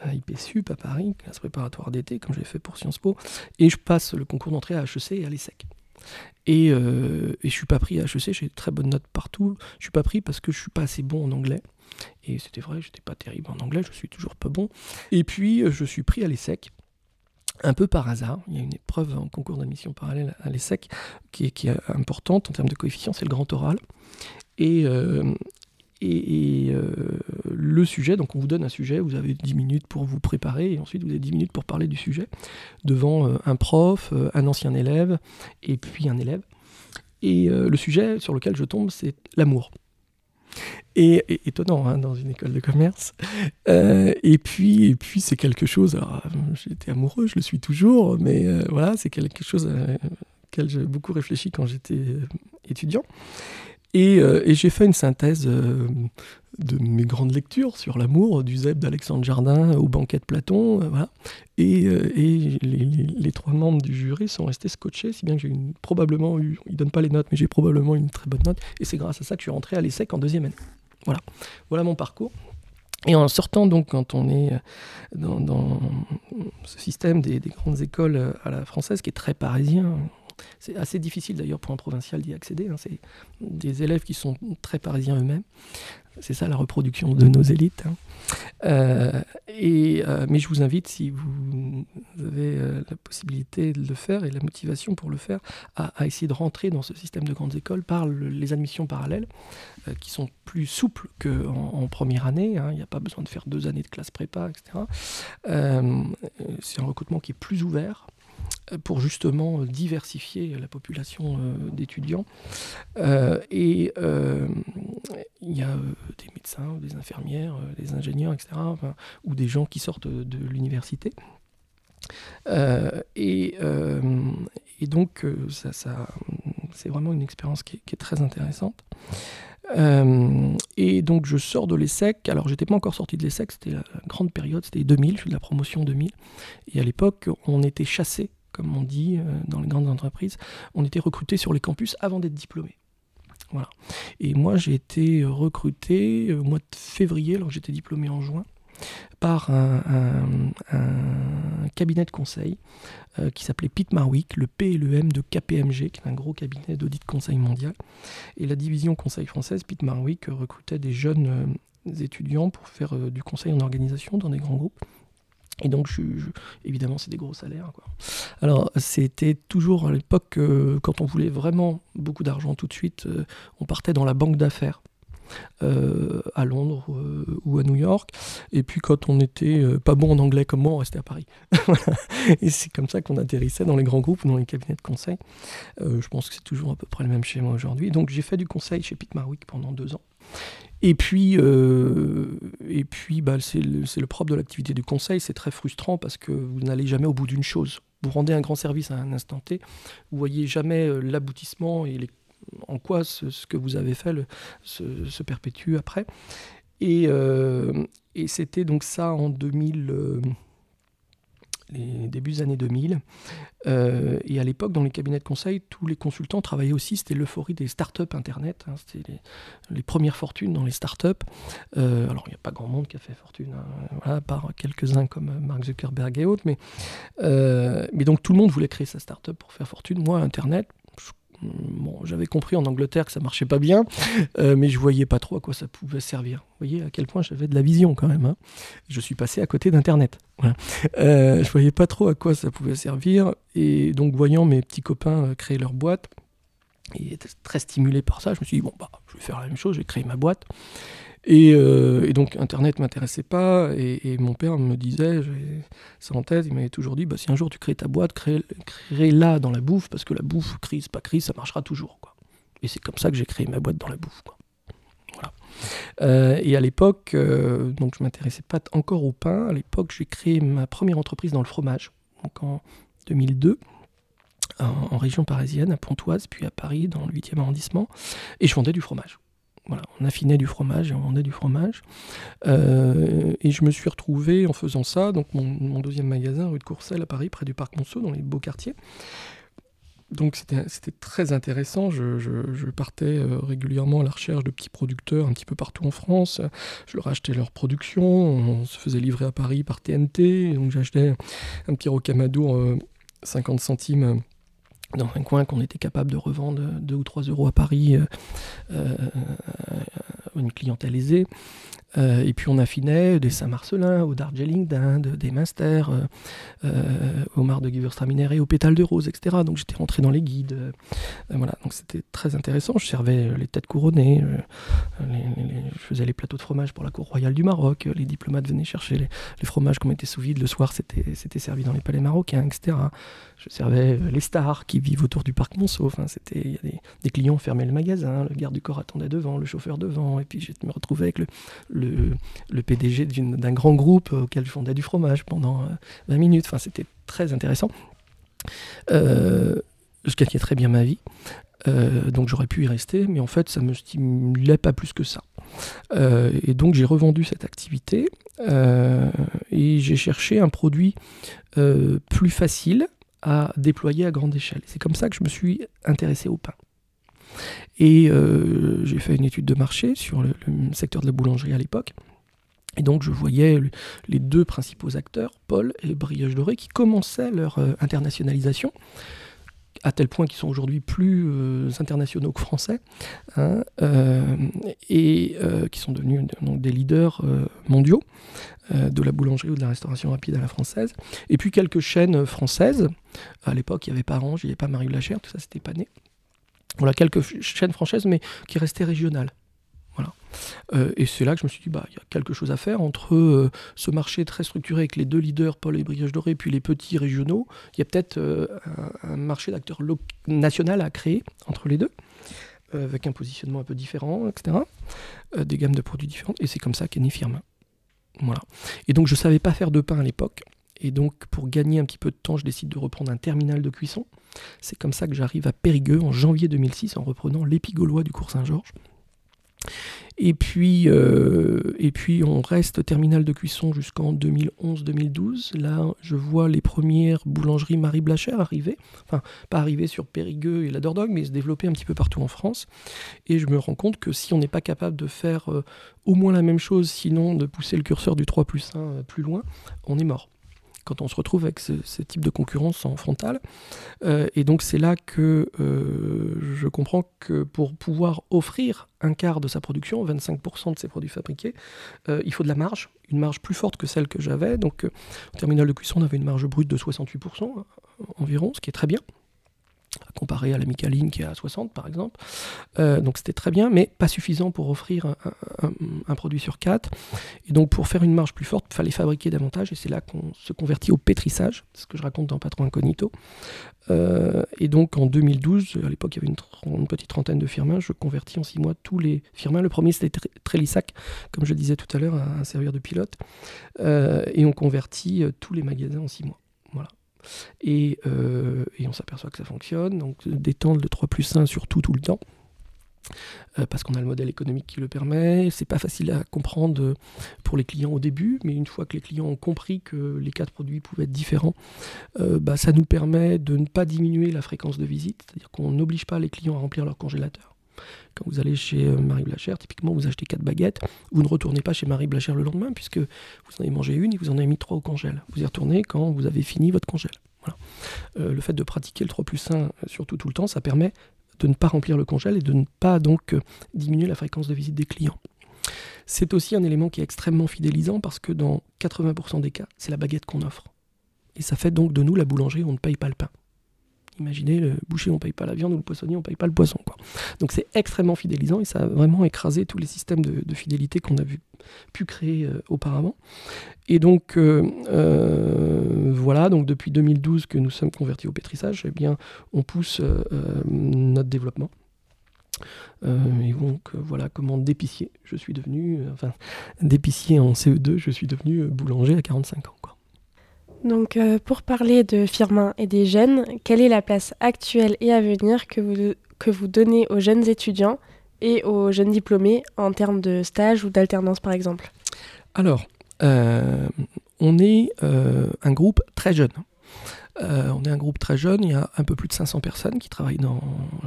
à IPSUP à Paris, classe préparatoire d'été, comme j'ai fait pour Sciences Po, et je passe le concours d'entrée à HEC et à l'ESSEC. Et, euh, et je suis pas pris à HEC, j'ai très bonnes notes partout. Je suis pas pris parce que je suis pas assez bon en anglais. Et c'était vrai, j'étais pas terrible en anglais, je suis toujours pas bon. Et puis euh, je suis pris à l'ESSEC. Un peu par hasard, il y a une épreuve en concours d'admission parallèle à l'ESSEC qui est, qui est importante en termes de coefficient, c'est le grand oral. Et, euh, euh, le sujet, donc on vous donne un sujet, vous avez 10 minutes pour vous préparer, et ensuite vous avez 10 minutes pour parler du sujet, devant euh, un prof, un ancien élève, et puis un élève. Et le sujet sur lequel je tombe, c'est l'amour. Et, étonnant hein, dans une école de commerce. Et puis, c'est quelque chose. Alors, j'étais amoureux, je le suis toujours, mais voilà, c'est quelque chose euh, auquel j'ai beaucoup réfléchi quand j'étais étudiant. Et, euh, et j'ai fait une synthèse euh, de mes grandes lectures sur l'amour, du Zeb d'Alexandre Jardin au banquet de Platon. euh, voilà. Et, les, trois membres du jury sont restés scotchés, si bien que j'ai probablement eu, ils donnent pas les notes, mais j'ai probablement une très bonne note. Et c'est grâce à ça que je suis rentré à l'ESSEC en deuxième année. Voilà, voilà mon parcours. Et en sortant donc, quand on est dans, ce système des, des grandes écoles à la française, qui est très parisien, c'est assez difficile d'ailleurs pour un provincial d'y accéder. hein. C'est des élèves qui sont très parisiens eux-mêmes. C'est ça la reproduction de nos élites. hein. Euh, euh, mais je vous invite, si vous avez euh, la possibilité de le faire et la motivation pour le faire, à, essayer de rentrer dans ce système de grandes écoles par le- les admissions parallèles, qui sont plus souples qu'en en première année. hein. Il n'y a pas besoin de faire deux années de classe prépa, etc. C'est un recrutement qui est plus ouvert pour justement diversifier la population euh, d'étudiants. Euh, et euh, il y a des médecins, des infirmières, des ingénieurs, etc., ou des gens qui sortent de l'université. Et, et donc, ça, c'est vraiment une expérience qui est, très intéressante. Et donc, je sors de l'ESSEC. Alors, j'étais pas encore sorti de l'ESSEC, c'était la grande période, c'était 2000, je fais de la promotion 2000. Et à l'époque, on était chassé, comme on dit euh, dans les grandes entreprises, on était recruté sur les campus avant d'être diplômé. Voilà. Et moi, j'ai été recruté au mois de février, alors j'étais diplômé en juin, par un, cabinet de conseil euh, qui s'appelait Pitt Marwick, le P de KPMG, qui est un gros cabinet d'audit conseil mondial. Et la division conseil française, Pitt Marwick, recrutait des jeunes euh, étudiants pour faire du conseil en organisation dans des grands groupes. Et donc, évidemment, c'est des gros salaires. Quoi. Alors, c'était toujours à l'époque, euh, quand on voulait vraiment beaucoup d'argent tout de suite, euh, on partait dans la banque d'affaires. euh, à Londres euh, ou à New York. Et puis quand on était euh, pas bon en anglais comme moi, on restait à Paris. Et c'est comme ça qu'on atterrissait dans les grands groupes, dans les cabinets de conseil. Je pense que c'est toujours à peu près le même schéma aujourd'hui. Donc j'ai fait du conseil chez Pitt Marwick pendant deux ans. Et puis, euh, et puis bah, c'est le, propre de l'activité du conseil. C'est très frustrant parce que vous n'allez jamais au bout d'une chose. Vous rendez un grand service à un instant T. Vous voyez jamais euh, l'aboutissement et en quoi ce, que vous avez fait se, perpétue après. Et, euh, et c'était donc ça en 2000, euh, les débuts des années 2000. Euh, et à l'époque, dans les cabinets de conseil, tous les consultants travaillaient aussi. C'était l'euphorie des startups Internet. hein, c'était les, premières fortunes dans les startups. Euh, alors, il n'y a pas grand monde qui a fait fortune, hein, à part quelques-uns comme Mark Zuckerberg et autres. Mais, euh, mais donc, tout le monde voulait créer sa startup pour faire fortune. Moi, Internet, J'avais compris en Angleterre que ça marchait pas bien, euh, mais je voyais pas trop à quoi ça pouvait servir. Vous voyez à quel point j'avais de la vision quand même. hein. Je suis passé à côté d'Internet. Euh, je voyais pas trop à quoi ça pouvait servir, et donc voyant mes petits copains euh, créer leur boîte, et très stimulé par ça, je me suis dit bon bah je vais faire la même chose, je vais créer ma boîte. Et, euh, et donc Internet m'intéressait pas, et, mon père me disait, j'ai ça en tête, il m'avait toujours dit bah, si un jour tu crées ta boîte, crée- crée-la dans la bouffe, parce que la bouffe, crise, pas crise, ça marchera toujours. Quoi. Et c'est comme ça que j'ai créé ma boîte dans la bouffe. Quoi. Voilà. Euh, et à l'époque, euh, donc je m'intéressais pas encore au pain. À l'époque, j'ai créé ma première entreprise dans le fromage, donc en 2002, en, en région parisienne, à Pontoise, puis à Paris, dans le 8e arrondissement, et je vendais du fromage. On affinait du fromage et on vendait du fromage. Euh, et je me suis retrouvé en faisant ça, donc mon, deuxième magasin, rue de Courcelles à Paris, près du parc Monceau, dans les beaux quartiers. Donc c'était très intéressant. Je, je- partais euh, régulièrement à la recherche de petits producteurs un petit peu partout en France. Je leur achetais leur production. On se faisait livrer à Paris par TNT. Donc j'achetais un petit rocamadour euh, 50 centimes euh, dans un coin qu'on était capable de revendre 2 ou 3 euros à Paris euh, euh, une clientèle aisée. Euh, et puis on affinait des Saint-Marcelin, au Darjeeling d'Inde, des Munster, euh, euh, au Mar de Gewürztraminer et au pétale de rose, etc. Donc j'étais rentré dans les guides. euh, voilà, donc c'était très intéressant. Je servais euh, les têtes couronnées, je faisais les plateaux de fromage pour la cour royale du Maroc. Les diplomates venaient chercher les, les fromages qu'on mettait sous vide le soir, c'était servi dans les palais marocains, etc. Je servais les stars qui vivent autour du parc Monceau. Enfin, c'était des, des clients fermaient le magasin, le garde du corps attendait devant, le chauffeur devant, puis je me retrouvais avec le, PDG d'un grand groupe auquel je vendais du fromage pendant euh, 20 minutes. Enfin, c'était très intéressant. Euh, je gagnais très bien ma vie. Euh, donc j'aurais pu y rester, mais en fait ça me stimulait pas plus que ça. Euh, et donc j'ai revendu cette activité euh, et j'ai cherché un produit euh, plus facile à déployer à grande échelle. C'est comme ça que je me suis intéressé au pain. Et euh, j'ai fait une étude de marché sur le, secteur de la boulangerie à l'époque. Et donc je voyais le- les deux principaux acteurs, Paul et Brioche Dorée, qui commençaient leur euh, internationalisation, à tel point qu'ils sont aujourd'hui plus euh, internationaux que français, hein, et qui sont devenus donc, des leaders mondiaux de la boulangerie ou de la restauration rapide à la française. Et puis quelques chaînes françaises. À l'époque, il n'y avait pas Orange, il n'y avait pas Marie Lachère, tout ça, c'était pas né. Voilà, quelques chaînes françaises, mais qui restaient régionales. Voilà. Euh, et c'est là que je me suis dit, bah, il y a quelque chose à faire entre euh, ce marché très structuré avec les deux leaders, Paul et Brioche Dorée, puis les petits régionaux. Il y a peut-être euh, un, marché d'acteurs national à créer entre les deux, avec un positionnement un peu différent, etc. des gammes de produits différentes. Et c'est comme ça qu'est née Firmin. Voilà. Et donc, je ne savais pas faire de pain à l'époque. Et donc, pour gagner un petit peu de temps, je décide de reprendre un terminal de cuisson. C'est comme ça que j'arrive à Périgueux en janvier 2006 en reprenant l'épigaulois du cours Saint-Georges. Et puis, euh, et puis, on reste terminal de cuisson jusqu'en 2011-2012. Là, je vois les premières boulangeries Marie Blachère arriver. Enfin, pas arriver sur Périgueux et la Dordogne, mais se développer un petit peu partout en France. Et je me rends compte que si on n'est pas capable de faire euh, au moins la même chose, sinon de pousser le curseur du 3 plus 1 euh, plus loin, on est mort. Quand on se retrouve avec ce, type de concurrence en frontal. Euh, et donc c'est là que euh, je comprends que pour pouvoir offrir un quart de sa production, 25% de ses produits fabriqués, euh, il faut de la marge, une marge plus forte que celle que j'avais. Donc au terminal de cuisson, on avait une marge brute de 68% euh, environ, ce qui est très bien comparé à la Micaline qui est à 60 par exemple. Euh, donc c'était très bien, mais pas suffisant pour offrir un, un- un produit sur 4. Et donc pour faire une marge plus forte, il fallait fabriquer davantage, et c'est là qu'on se convertit au pétrissage, ce que je raconte dans Patron Incognito. Euh, et donc en 2012, à l'époque il y avait une, petite trentaine de firmains, je convertis en 6 mois tous les firmains. Le premier c'était Tr- Trélissac, comme je disais tout à l'heure, à, à servir de pilote. Euh, et on convertit tous les magasins en 6 mois. Voilà. Et, euh, et on s'aperçoit que ça fonctionne, donc d'étendre le 3 plus 1 sur tout, tout le temps. Euh, parce qu'on a le modèle économique qui le permet. C'est pas facile à comprendre euh, pour les clients au début, mais une fois que les clients ont compris que les quatre produits pouvaient être différents, bah, ça nous permet de ne pas diminuer la fréquence de visite, c'est-à-dire qu'on n'oblige pas les clients à remplir leur congélateur. Quand vous allez chez euh, Marie Blachère, typiquement, vous achetez quatre baguettes, vous ne retournez pas chez Marie Blachère le lendemain, puisque vous en avez mangé une et vous en avez mis trois au congèle. Vous y retournez quand vous avez fini votre congèle. Euh, le fait de pratiquer le 3 plus 1, euh, surtout tout le temps, ça permet de ne pas remplir le congèle et de ne pas donc diminuer la fréquence de visite des clients. C'est aussi un élément qui est extrêmement fidélisant parce que dans 80% des cas, c'est la baguette qu'on offre. Et ça fait donc de nous, la boulangerie, on ne paye pas le pain. Imaginez, le boucher, on ne paye pas la viande, ou le poissonnier, on ne paye pas le poisson. Donc c'est extrêmement fidélisant et ça a vraiment écrasé tous les systèmes de, fidélité qu'on a pu créer euh, auparavant. Et donc euh, euh, voilà, donc depuis 2012 que nous sommes convertis au pétrissage, eh bien, on pousse notre développement. Et donc voilà comment d'épicier je suis devenu, enfin d'épicier en CE2, je suis devenu boulanger à 45 ans. Donc, euh, pour parler de Firmin et des jeunes, quelle est la place actuelle et à venir que vous, donnez aux jeunes étudiants et aux jeunes diplômés en termes de stage ou d'alternance, par exemple? Alors, euh, on est euh, un groupe très jeune. On est un groupe très jeune, il y a un peu plus de 500 personnes qui travaillent dans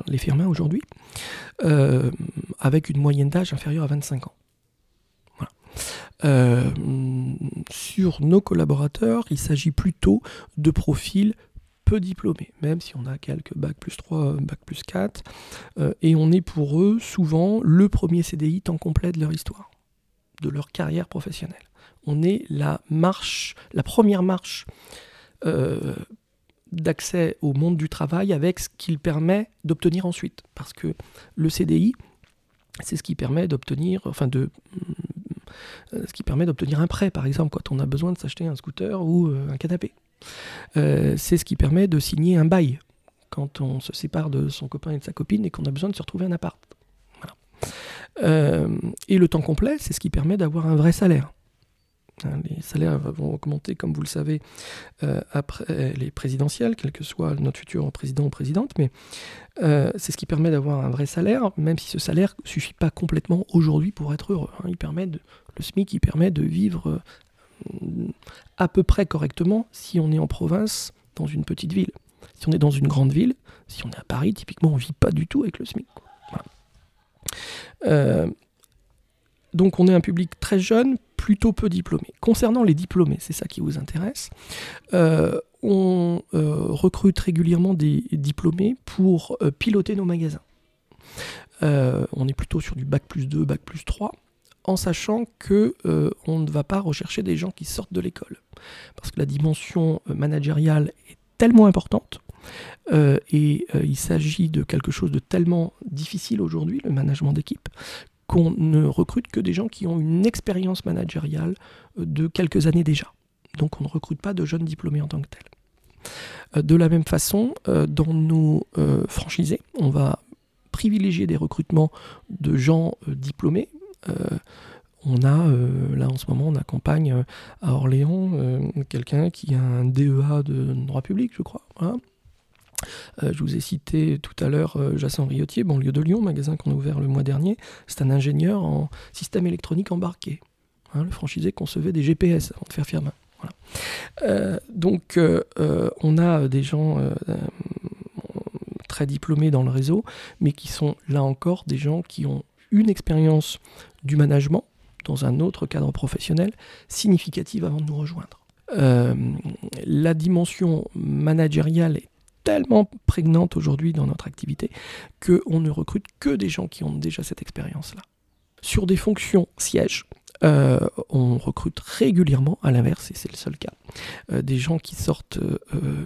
les firmas aujourd'hui, avec une moyenne d'âge inférieure à 25 ans. Euh, sur nos collaborateurs, il s'agit plutôt de profils peu diplômés, même si on a quelques bac plus 3, bac plus 4, euh, et on est pour eux souvent le premier CDI temps complet de leur histoire, de leur carrière professionnelle. On est la marche, la première marche euh, d'accès au monde du travail avec ce qu'il permet d'obtenir ensuite. Parce que le CDI, c'est ce qui permet d'obtenir, enfin de, ce qui permet d'obtenir un prêt, par exemple, quand on a besoin de s'acheter un scooter ou euh, un canapé. Euh, c'est ce qui permet de signer un bail quand on se sépare de son copain et de sa copine et qu'on a besoin de se retrouver un appart. Euh, et le temps complet, c'est ce qui permet d'avoir un vrai salaire. Hein, Les salaires vont augmenter, comme vous le savez, euh, après les présidentielles, quel que soit notre futur président ou présidente, mais euh, c'est ce qui permet d'avoir un vrai salaire, même si ce salaire ne suffit pas complètement aujourd'hui pour être heureux. hein. Il permet le SMIC, il permet de vivre euh, à peu près correctement si on est en province, dans une petite ville. Si on est dans une grande ville, si on est à Paris, typiquement, on ne vit pas du tout avec le SMIC. donc on est un public très jeune, plutôt peu diplômé. Concernant les diplômés, c'est ça qui vous intéresse, euh, on euh, recrute régulièrement des diplômés pour euh, piloter nos magasins. On est plutôt sur du bac plus 2, bac plus 3, en sachant que on ne va pas rechercher des gens qui sortent de l'école. Parce que la dimension managériale est tellement importante et il s'agit de quelque chose de tellement difficile aujourd'hui, le management d'équipe, qu'on ne recrute que des gens qui ont une expérience managériale euh, de quelques années déjà. Donc on ne recrute pas de jeunes diplômés en tant que tels. Euh, De la même façon, euh, dans nos franchisés, on va privilégier des recrutements de gens diplômés. On a, là en ce moment, on accompagne à Orléans quelqu'un qui a un DEA de droit public, je crois. Voilà. Euh, je vous ai cité tout à l'heure euh, Jacin Riotier, banlieue de Lyon, magasin qu'on a ouvert le mois dernier. C'est un ingénieur en système électronique embarqué. Hein, le franchisé concevait des GPS avant de faire firma. Voilà. Euh, donc, euh, on a des gens très diplômés dans le réseau, mais qui sont là encore des gens qui ont une expérience du management dans un autre cadre professionnel significative avant de nous rejoindre. la dimension managériale est tellement prégnante aujourd'hui dans notre activité qu'on ne recrute que des gens qui ont déjà cette expérience-là. Sur des fonctions sièges, euh, on recrute régulièrement, à l'inverse, et c'est le seul cas, euh, des gens qui sortent euh,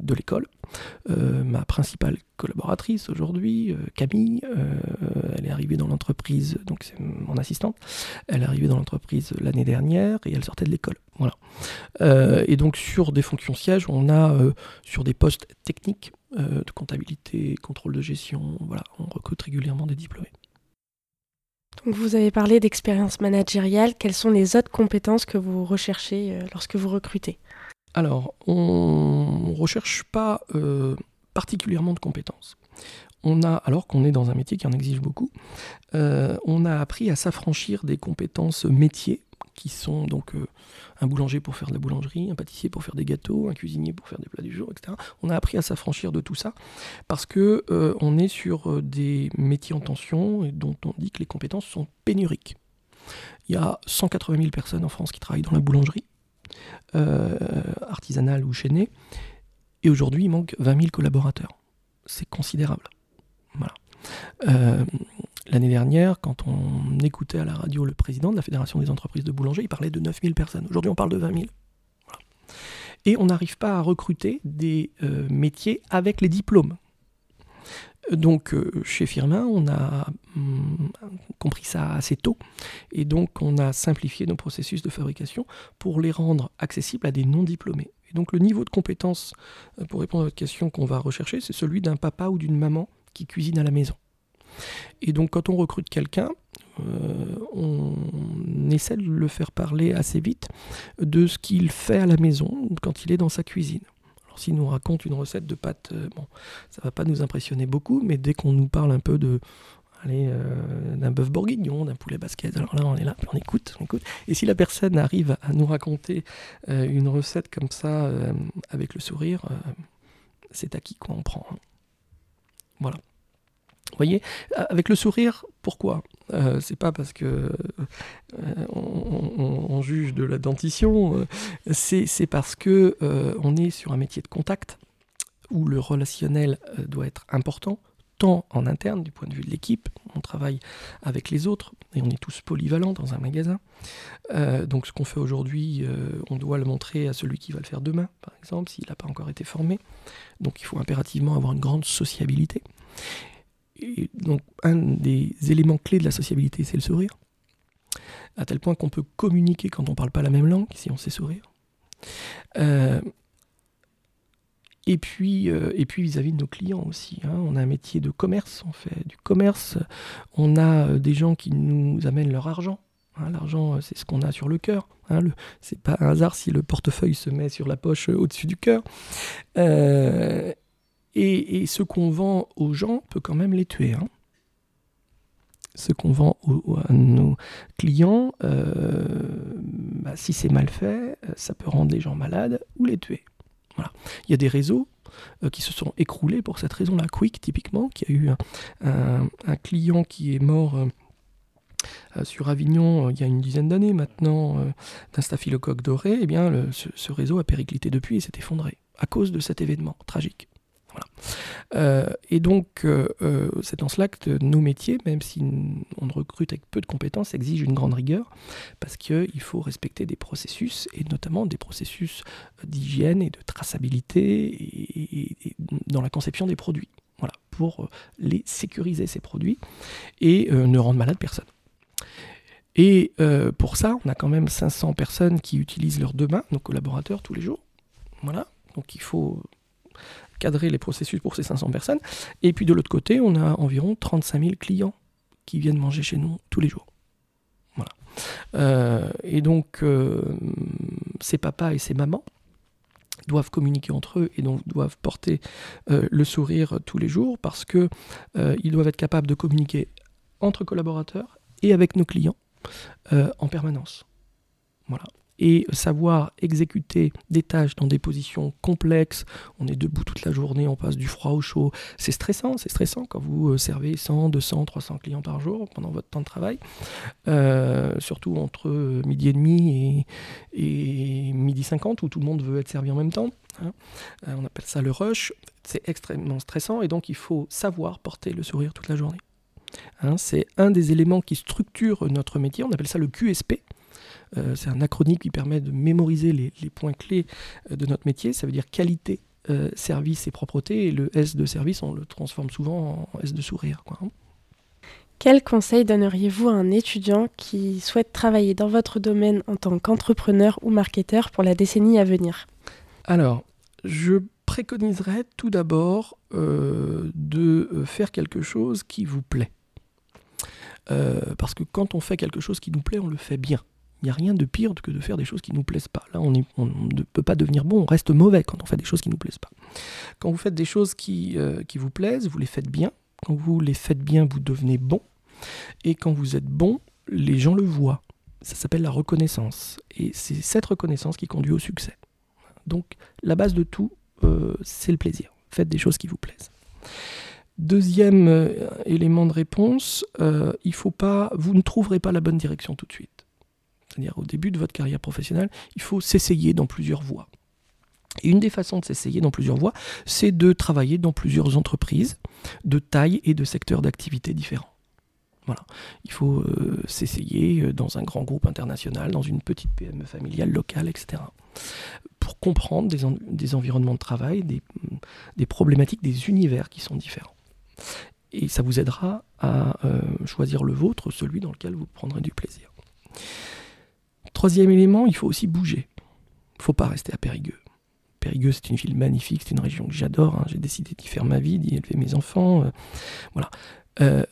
de l'école. ma principale collaboratrice aujourd'hui, Camille, elle est arrivée dans l'entreprise, donc c'est mon assistante, elle est arrivée dans l'entreprise l'année dernière et elle sortait de l'école. Voilà. et donc sur des fonctions sièges, on a sur des postes techniques de comptabilité, contrôle de gestion, voilà, on recrute régulièrement des diplômés vous avez parlé d'expérience managériale. Quelles sont les autres compétences que vous recherchez euh, lorsque vous recrutez? Alors, on ne recherche pas euh, particulièrement de compétences. On a, alors qu'on est dans un métier qui en exige beaucoup, euh, on a appris à s'affranchir des compétences métiers qui sont donc un boulanger pour faire de la boulangerie, un pâtissier pour faire des gâteaux, un cuisinier pour faire des plats du jour, etc. On a appris à s'affranchir de tout ça parce que euh, on est sur euh, des métiers en tension et dont on dit que les compétences sont pénuriques. Il y a 180 000 personnes en France qui travaillent dans la boulangerie, artisanale ou chaînée, et aujourd'hui il manque 20 000 collaborateurs. C'est considérable. Voilà. L'année dernière, quand on écoutait à la radio le président de la Fédération des entreprises de boulanger, il parlait de 9000 personnes. Aujourd'hui, on parle de 20 000. Et on n'arrive pas à recruter des euh, métiers avec les diplômes. Donc, euh, chez Firmin, on a hum, compris ça assez tôt. Et donc, on a simplifié nos processus de fabrication pour les rendre accessibles à des non-diplômés. Et donc, le niveau de compétence, euh, pour répondre à votre question qu'on va rechercher, c'est celui d'un papa ou d'une maman qui cuisine à la maison. Et donc quand on recrute quelqu'un, euh, on essaie de le faire parler assez vite de ce qu'il fait à la maison quand il est dans sa cuisine. Alors s'il nous raconte une recette de pâtes, euh, bon, ça va pas nous impressionner beaucoup, mais dès qu'on nous parle un peu de euh, d'un bœuf bourguignon, d'un poulet basket. Alors là, on est là, on écoute, on écoute. Et si la personne arrive à nous raconter une recette comme ça, avec le sourire, c'est à qui quoi on prend. Hein. Voilà. Vous voyez, avec le sourire, pourquoi? Euh, C'est pas parce que euh, on, juge de la dentition, euh, c'est parce que on est sur un métier de contact où le relationnel doit être important, tant en interne du point de vue de l'équipe, on travaille avec les autres et on est tous polyvalents dans un magasin. donc ce qu'on fait aujourd'hui, on doit le montrer à celui qui va le faire demain, par exemple, s'il n'a pas encore été formé. Donc il faut impérativement avoir une grande sociabilité donc, un des éléments clés de la sociabilité, c'est le sourire. À tel point qu'on peut communiquer quand on ne parle pas la même langue, si on sait sourire. Euh, et puis, euh, et puis vis-à-vis de nos clients aussi. Hein. On a un métier de commerce, on fait du commerce. On a euh, des gens qui nous amènent leur argent. Hein. L'argent, c'est ce qu'on a sur le cœur. Hein. c'est pas un hasard si le portefeuille se met sur la poche au-dessus du cœur. Et, ce qu'on vend aux gens peut quand même les tuer. Hein. Ce qu'on vend à nos clients, euh, bah, si c'est mal fait, euh, ça peut rendre les gens malades ou les tuer. Voilà. Il y a des réseaux euh, qui se sont écroulés pour cette raison-là. Quick, typiquement, qui a eu un, client qui est mort sur Avignon il y a une dizaine d'années maintenant d'un staphylocoque doré, eh bien, ce, ce, réseau a périclité depuis et s'est effondré à cause de cet événement tragique. Euh, et donc, euh, euh, c'est dans cela que nos métiers, même si on recrute avec peu de compétences, exigent une grande rigueur, parce qu'il faut respecter des processus, et notamment des processus d'hygiène et de traçabilité dans la conception des produits. Voilà, pour les sécuriser, ces produits, et ne rendre malade personne. Et pour ça, on a quand même 500 personnes qui utilisent leurs deux mains, nos collaborateurs, tous les jours. Voilà, donc il faut cadrer les processus pour ces 500 personnes. Et puis de l'autre côté, on a environ 35 000 clients qui viennent manger chez nous tous les jours. Voilà. Euh, et donc, euh, ces papas et ces mamans doivent communiquer entre eux et donc doivent porter euh, le sourire tous les jours parce que ils doivent être capables de communiquer entre collaborateurs et avec nos clients en permanence. Voilà. Et savoir exécuter des tâches dans des positions complexes. On est debout toute la journée, on passe du froid au chaud. C'est stressant, c'est stressant quand vous euh, servez 100, 200, 300 clients par jour pendant votre temps de travail. Euh, surtout entre midi et demi et, midi 50 où tout le monde veut être servi en même temps. Hein. Euh, on appelle ça le rush. C'est extrêmement stressant et donc il faut savoir porter le sourire toute la journée. Hein, c'est un des éléments qui structure notre métier. On appelle ça le QSP. Euh, c'est un acronyme qui permet de mémoriser les, points clés euh, de notre métier. Ça veut dire qualité, euh, service et propreté. Et le S de service, on le transforme souvent en S de sourire. Quoi. Hein. Quel conseil donneriez-vous à un étudiant qui souhaite travailler dans votre domaine en tant qu'entrepreneur ou marketeur pour la décennie à venir? Alors, je préconiserais tout d'abord de faire quelque chose qui vous plaît. parce que quand on fait quelque chose qui nous plaît, on le fait bien. Il n'y a rien de pire que de faire des choses qui ne nous plaisent pas. Là, on, ne peut pas devenir bon, on reste mauvais quand on fait des choses qui ne nous plaisent pas. Quand vous faites des choses qui, euh, qui vous plaisent, vous les faites bien. Quand vous les faites bien, vous devenez bon. Et quand vous êtes bon, les gens le voient. Ça s'appelle la reconnaissance. Et c'est cette reconnaissance qui conduit au succès. Donc, la base de tout, euh, c'est le plaisir. Faites des choses qui vous plaisent. Deuxième euh, élément de réponse, il faut pas, vous ne trouverez pas la bonne direction tout de suite c'est-à-dire au début de votre carrière professionnelle, il faut s'essayer dans plusieurs voies. Et une des façons de s'essayer dans plusieurs voies, c'est de travailler dans plusieurs entreprises de taille et de secteurs d'activité différents. Voilà. Il faut euh, s'essayer euh, dans un grand groupe international, dans une petite PME familiale locale, etc. Pour comprendre des, environnements de travail, des, problématiques, des univers qui sont différents. Et ça vous aidera à euh, choisir le vôtre, celui dans lequel vous prendrez du plaisir. Troisième élément, il faut aussi bouger. Il ne faut pas rester à Périgueux. Périgueux, c'est une ville magnifique, c'est une région que j'adore. Hein. J'ai décidé d'y faire ma vie, d'y élever mes enfants. Euh, voilà. Euh,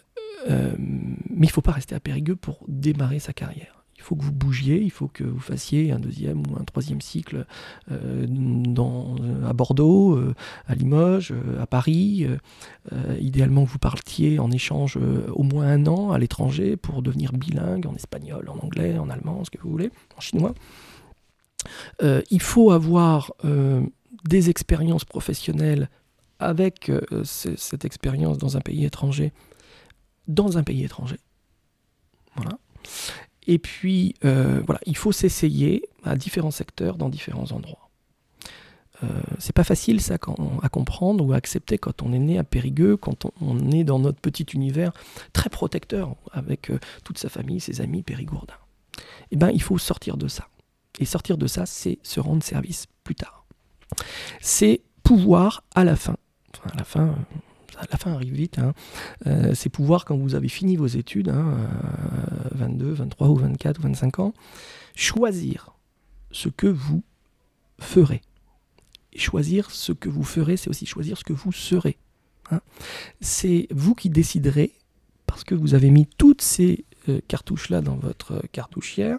euh, mais il ne faut pas rester à Périgueux pour démarrer sa carrière. Il faut que vous bougiez, il faut que vous fassiez un deuxième ou un troisième cycle euh, euh, à Bordeaux, euh, à Limoges, à Paris. idéalement vous partiez en échange au moins un an à l'étranger pour devenir bilingue en espagnol, en anglais, en allemand, ce que vous voulez, en chinois. il faut avoir des expériences professionnelles avec cette expérience dans un pays étranger, dans un pays étranger. Voilà. Et puis, euh, voilà, il faut s'essayer à différents secteurs, dans différents endroits. Euh, c'est pas facile ça à comprendre ou à accepter quand on est né à Périgueux, quand on, est dans notre petit univers très protecteur avec euh, toute sa famille, ses amis périgourdins. Eh bien, il faut sortir de ça. Et sortir de ça, c'est se rendre service plus tard. C'est pouvoir à la fin, à la fin, la fin arrive vite, hein. euh, c'est pouvoir, quand vous avez fini vos études, 22, hein, 23 ou 24 ou 25 ans, choisir ce que vous ferez. Choisir ce que vous ferez, c'est aussi choisir ce que vous serez. Hein. C'est vous qui déciderez, parce que vous avez mis toutes ces euh, cartouches-là dans votre cartouchière,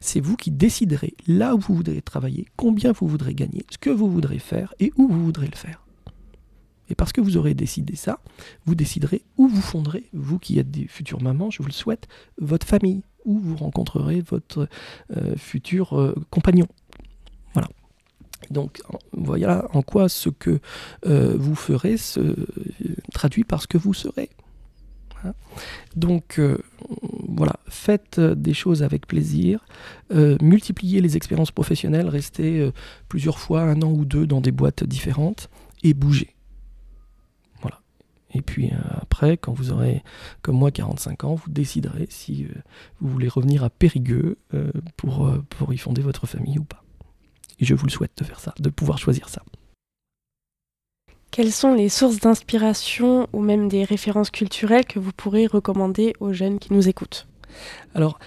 c'est vous qui déciderez là où vous voudrez travailler, combien vous voudrez gagner, ce que vous voudrez faire et où vous voudrez le faire. Et parce que vous aurez décidé ça, vous déciderez où vous fonderez, vous qui êtes des futures mamans, je vous le souhaite, votre famille, où vous rencontrerez votre euh, futur euh, compagnon. Voilà. Donc voilà en quoi ce que euh, vous ferez se traduit par ce que vous serez. Hein. Donc voilà, faites des choses avec plaisir, multipliez les expériences professionnelles, restez plusieurs fois, un an ou deux dans des boîtes différentes et bougez. Et puis euh, après, quand vous aurez, comme moi, 45 ans, vous déciderez si euh, vous voulez revenir à Périgueux euh, pour, pour y fonder votre famille ou pas. Et je vous le souhaite de faire ça, de pouvoir choisir ça. Quelles sont les sources d'inspiration ou même des références culturelles que vous pourrez recommander aux jeunes qui nous écoutent? Alors,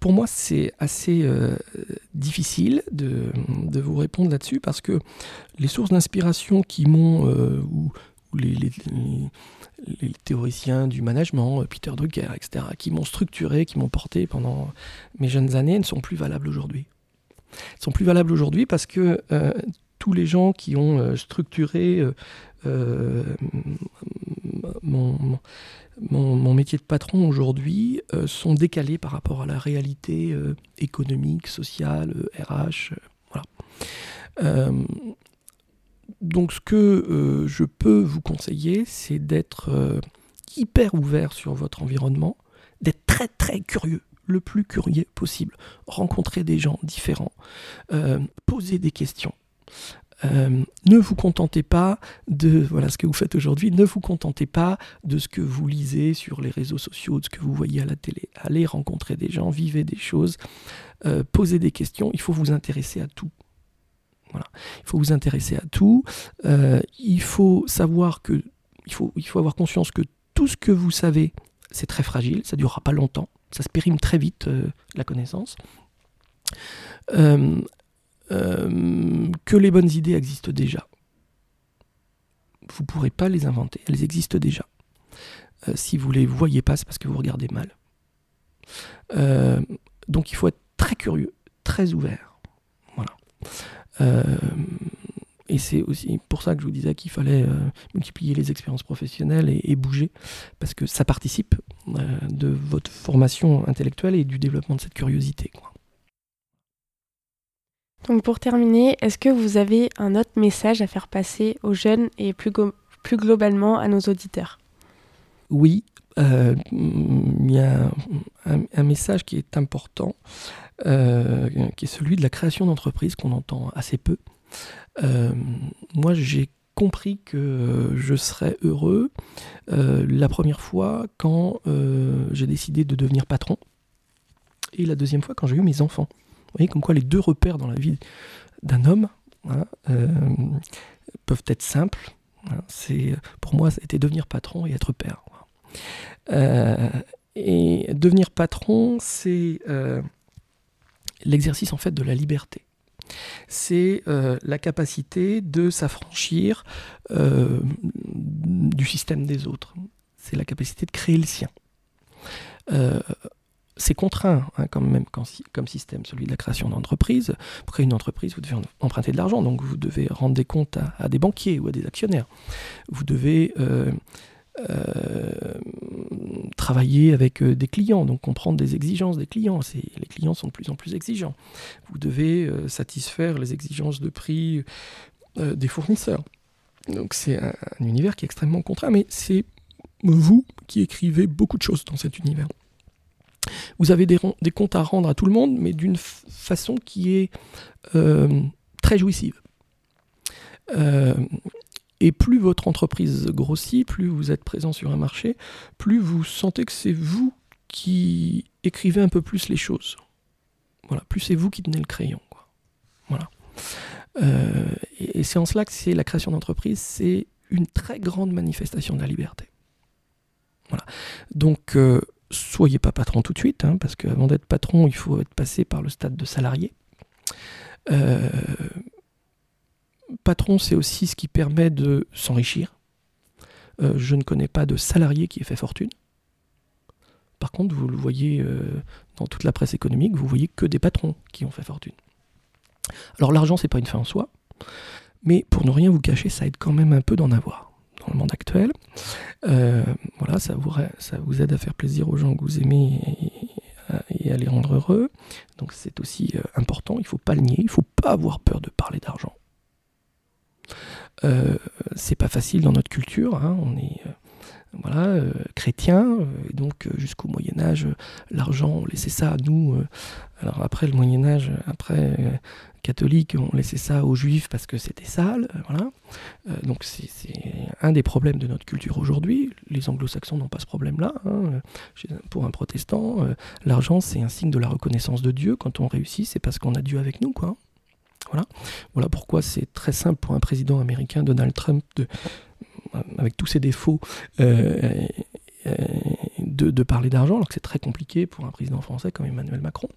pour moi, c'est assez difficile de, de, vous répondre là-dessus parce que les sources d'inspiration qui m'ont, les, théoriciens du management, euh, Peter Drucker, etc., qui m'ont structuré, qui m'ont porté pendant mes jeunes années, ne sont plus valables aujourd'hui. Ils sont plus valables aujourd'hui parce que euh, tous les gens qui ont euh, structuré mon, mon, métier de patron aujourd'hui sont décalés par rapport à la réalité économique, sociale, RH. voilà. Donc ce que euh, je peux vous conseiller, c'est d'être euh, hyper ouvert sur votre environnement, d'être très très curieux, le plus curieux possible, rencontrer des gens différents, euh, poser des questions. Euh, ne vous contentez pas de voilà ce que vous faites aujourd'hui. Ne vous contentez pas de ce que vous lisez sur les réseaux sociaux, de ce que vous voyez à la télé. Allez rencontrer des gens, vivez des choses, posez des questions. Il faut vous intéresser à tout. Il faut vous intéresser à tout. Euh, il faut savoir que il faut, avoir conscience que tout ce que vous savez, c'est très fragile. Ça durera pas longtemps. Ça se périme très vite euh, la connaissance. Euh, que les bonnes idées existent déjà. Vous ne pourrez pas les inventer, elles existent déjà. Si vous ne les voyez pas, c'est parce que vous regardez mal. Donc il faut être très curieux, très ouvert. Voilà. Euh, et c'est aussi pour ça que je vous disais qu'il fallait euh, multiplier les expériences professionnelles et, et bouger, parce que ça participe euh, de votre formation intellectuelle et du développement de cette curiosité. Quoi. Donc pour terminer, est-ce que vous avez un autre message à faire passer aux jeunes et plus, globalement à nos auditeurs? Oui, euh, il y a un, un message qui est important, euh, qui est celui de la création d'entreprise qu'on entend assez peu. Euh, moi, j'ai compris que je serais heureux euh, la première fois quand j'ai décidé de devenir patron et la deuxième fois quand j'ai eu mes enfants. Vous voyez, comme quoi les deux repères dans la vie d'un homme hein, peuvent être simples. hein. C'est, pour moi, c'était devenir patron et être père. Et devenir patron, c'est l'exercice en fait de la liberté. C'est euh, la capacité de s'affranchir euh, du système des autres. C'est la capacité de créer le sien. Euh, c'est contraint hein, quand même comme, système, celui de la création d'entreprise. Pour créer une entreprise, vous devez emprunter de l'argent, donc vous devez rendre des comptes à, à des banquiers ou à des actionnaires. Vous devez travailler avec euh, des clients, donc comprendre des exigences des clients. Les clients sont de plus en plus exigeants. Vous devez euh, satisfaire les exigences de prix euh, des fournisseurs. Donc c'est un, un univers qui est extrêmement contraint, mais c'est vous qui écrivez beaucoup de choses dans cet univers. Vous avez des, comptes à rendre à tout le monde, mais d'une façon qui est euh, très jouissive. Euh, et plus votre entreprise grossit, plus vous êtes présent sur un marché, plus vous sentez que c'est vous qui écrivez un peu plus les choses. Voilà, plus c'est vous qui tenez le crayon. Voilà. Euh, et et c'est en cela que c'est la création d'entreprise, c'est une très grande manifestation de la liberté. Voilà. Donc, euh, soyez pas patron tout de suite, hein, parce qu'avant d'être patron, il faut être passé par le stade de salarié. Euh, patron, c'est aussi ce qui permet de s'enrichir. Euh, je ne connais pas de salarié qui ait fait fortune. Par contre, vous le voyez euh, dans toute la presse économique, vous voyez que des patrons qui ont fait fortune. Alors l'argent, c'est pas une fin en soi, mais pour ne rien vous cacher, ça aide quand même un peu d'en avoir dans le monde actuel. Euh, voilà, ça vous, aide à faire plaisir aux gens que vous aimez et, et à les rendre heureux. Donc c'est aussi important, il ne faut pas le nier, il ne faut pas avoir peur de parler d'argent. Euh, c'est pas facile dans notre culture, hein, on est euh, voilà, euh, chrétien, et donc jusqu'au Moyen Âge, l'argent, on laissait ça à nous. alors après le Moyen Âge, après catholique, on laissait ça aux juifs parce que c'était sale, voilà. Donc c'est un des problèmes de notre culture aujourd'hui. Les anglo-saxons n'ont pas ce problème-là. hein. Pour un protestant, l'argent c'est un signe de la reconnaissance de Dieu. Quand on réussit, c'est parce qu'on a Dieu avec nous, quoi. Voilà. Pourquoi c'est très simple pour un président américain, Donald Trump, avec tous ses défauts, euh, euh, de, parler d'argent, alors que c'est très compliqué pour un président français comme Emmanuel Macron.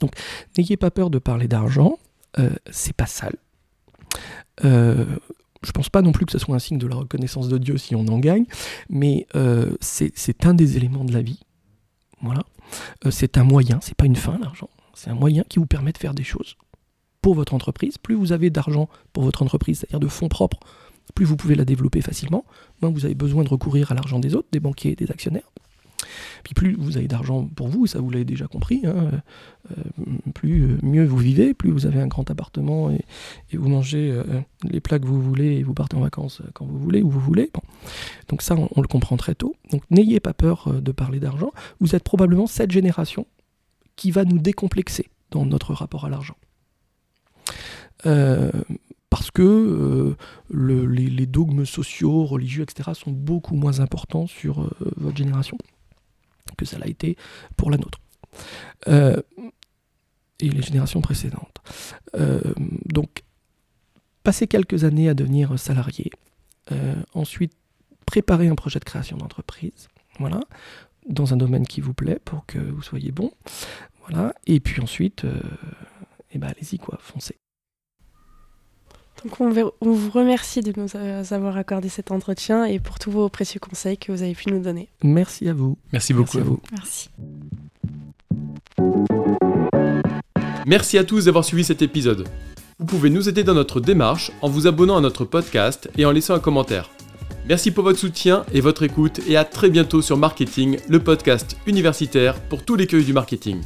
Donc, n'ayez pas peur de parler d'argent, euh, c'est pas sale. Euh, je pense pas non plus que ce soit un signe de la reconnaissance de Dieu si on en gagne, mais c'est un des éléments de la vie. Voilà. C'est un moyen, c'est pas une fin l'argent, c'est un moyen qui vous permet de faire des choses pour votre entreprise. Plus vous avez d'argent pour votre entreprise, c'est-à-dire de fonds propres plus vous pouvez la développer facilement, moins vous avez besoin de recourir à l'argent des autres, des banquiers des actionnaires. Puis plus vous avez d'argent pour vous, ça vous l'avez déjà compris, hein, euh, plus euh, mieux vous vivez, plus vous avez un grand appartement et, vous mangez euh, les plats que vous voulez et vous partez en vacances quand vous voulez, où vous voulez. Donc ça, on, le comprend très tôt. Donc n'ayez pas peur de parler d'argent. Vous êtes probablement cette génération qui va nous décomplexer dans notre rapport à l'argent. Parce que les, les, dogmes sociaux, religieux, etc., sont beaucoup moins importants sur votre génération que ça l'a été pour la nôtre. Euh, et les générations précédentes. Euh, donc, passer quelques années à devenir salarié, euh, ensuite préparer un projet de création d'entreprise, voilà, dans un domaine qui vous plaît pour que vous soyez bon, voilà, et puis ensuite, eh ben, allez-y quoi, foncez. Donc on, vous remercie de nous avoir accordé cet entretien et pour tous vos précieux conseils que vous avez pu nous donner. Merci à vous. Merci beaucoup à vous. Merci. Merci à tous d'avoir suivi cet épisode. Vous pouvez nous aider dans notre démarche en vous abonnant à notre podcast et en laissant un commentaire. Merci pour votre soutien et votre écoute et à très bientôt sur Marketing, le podcast universitaire pour tous les cueils du marketing.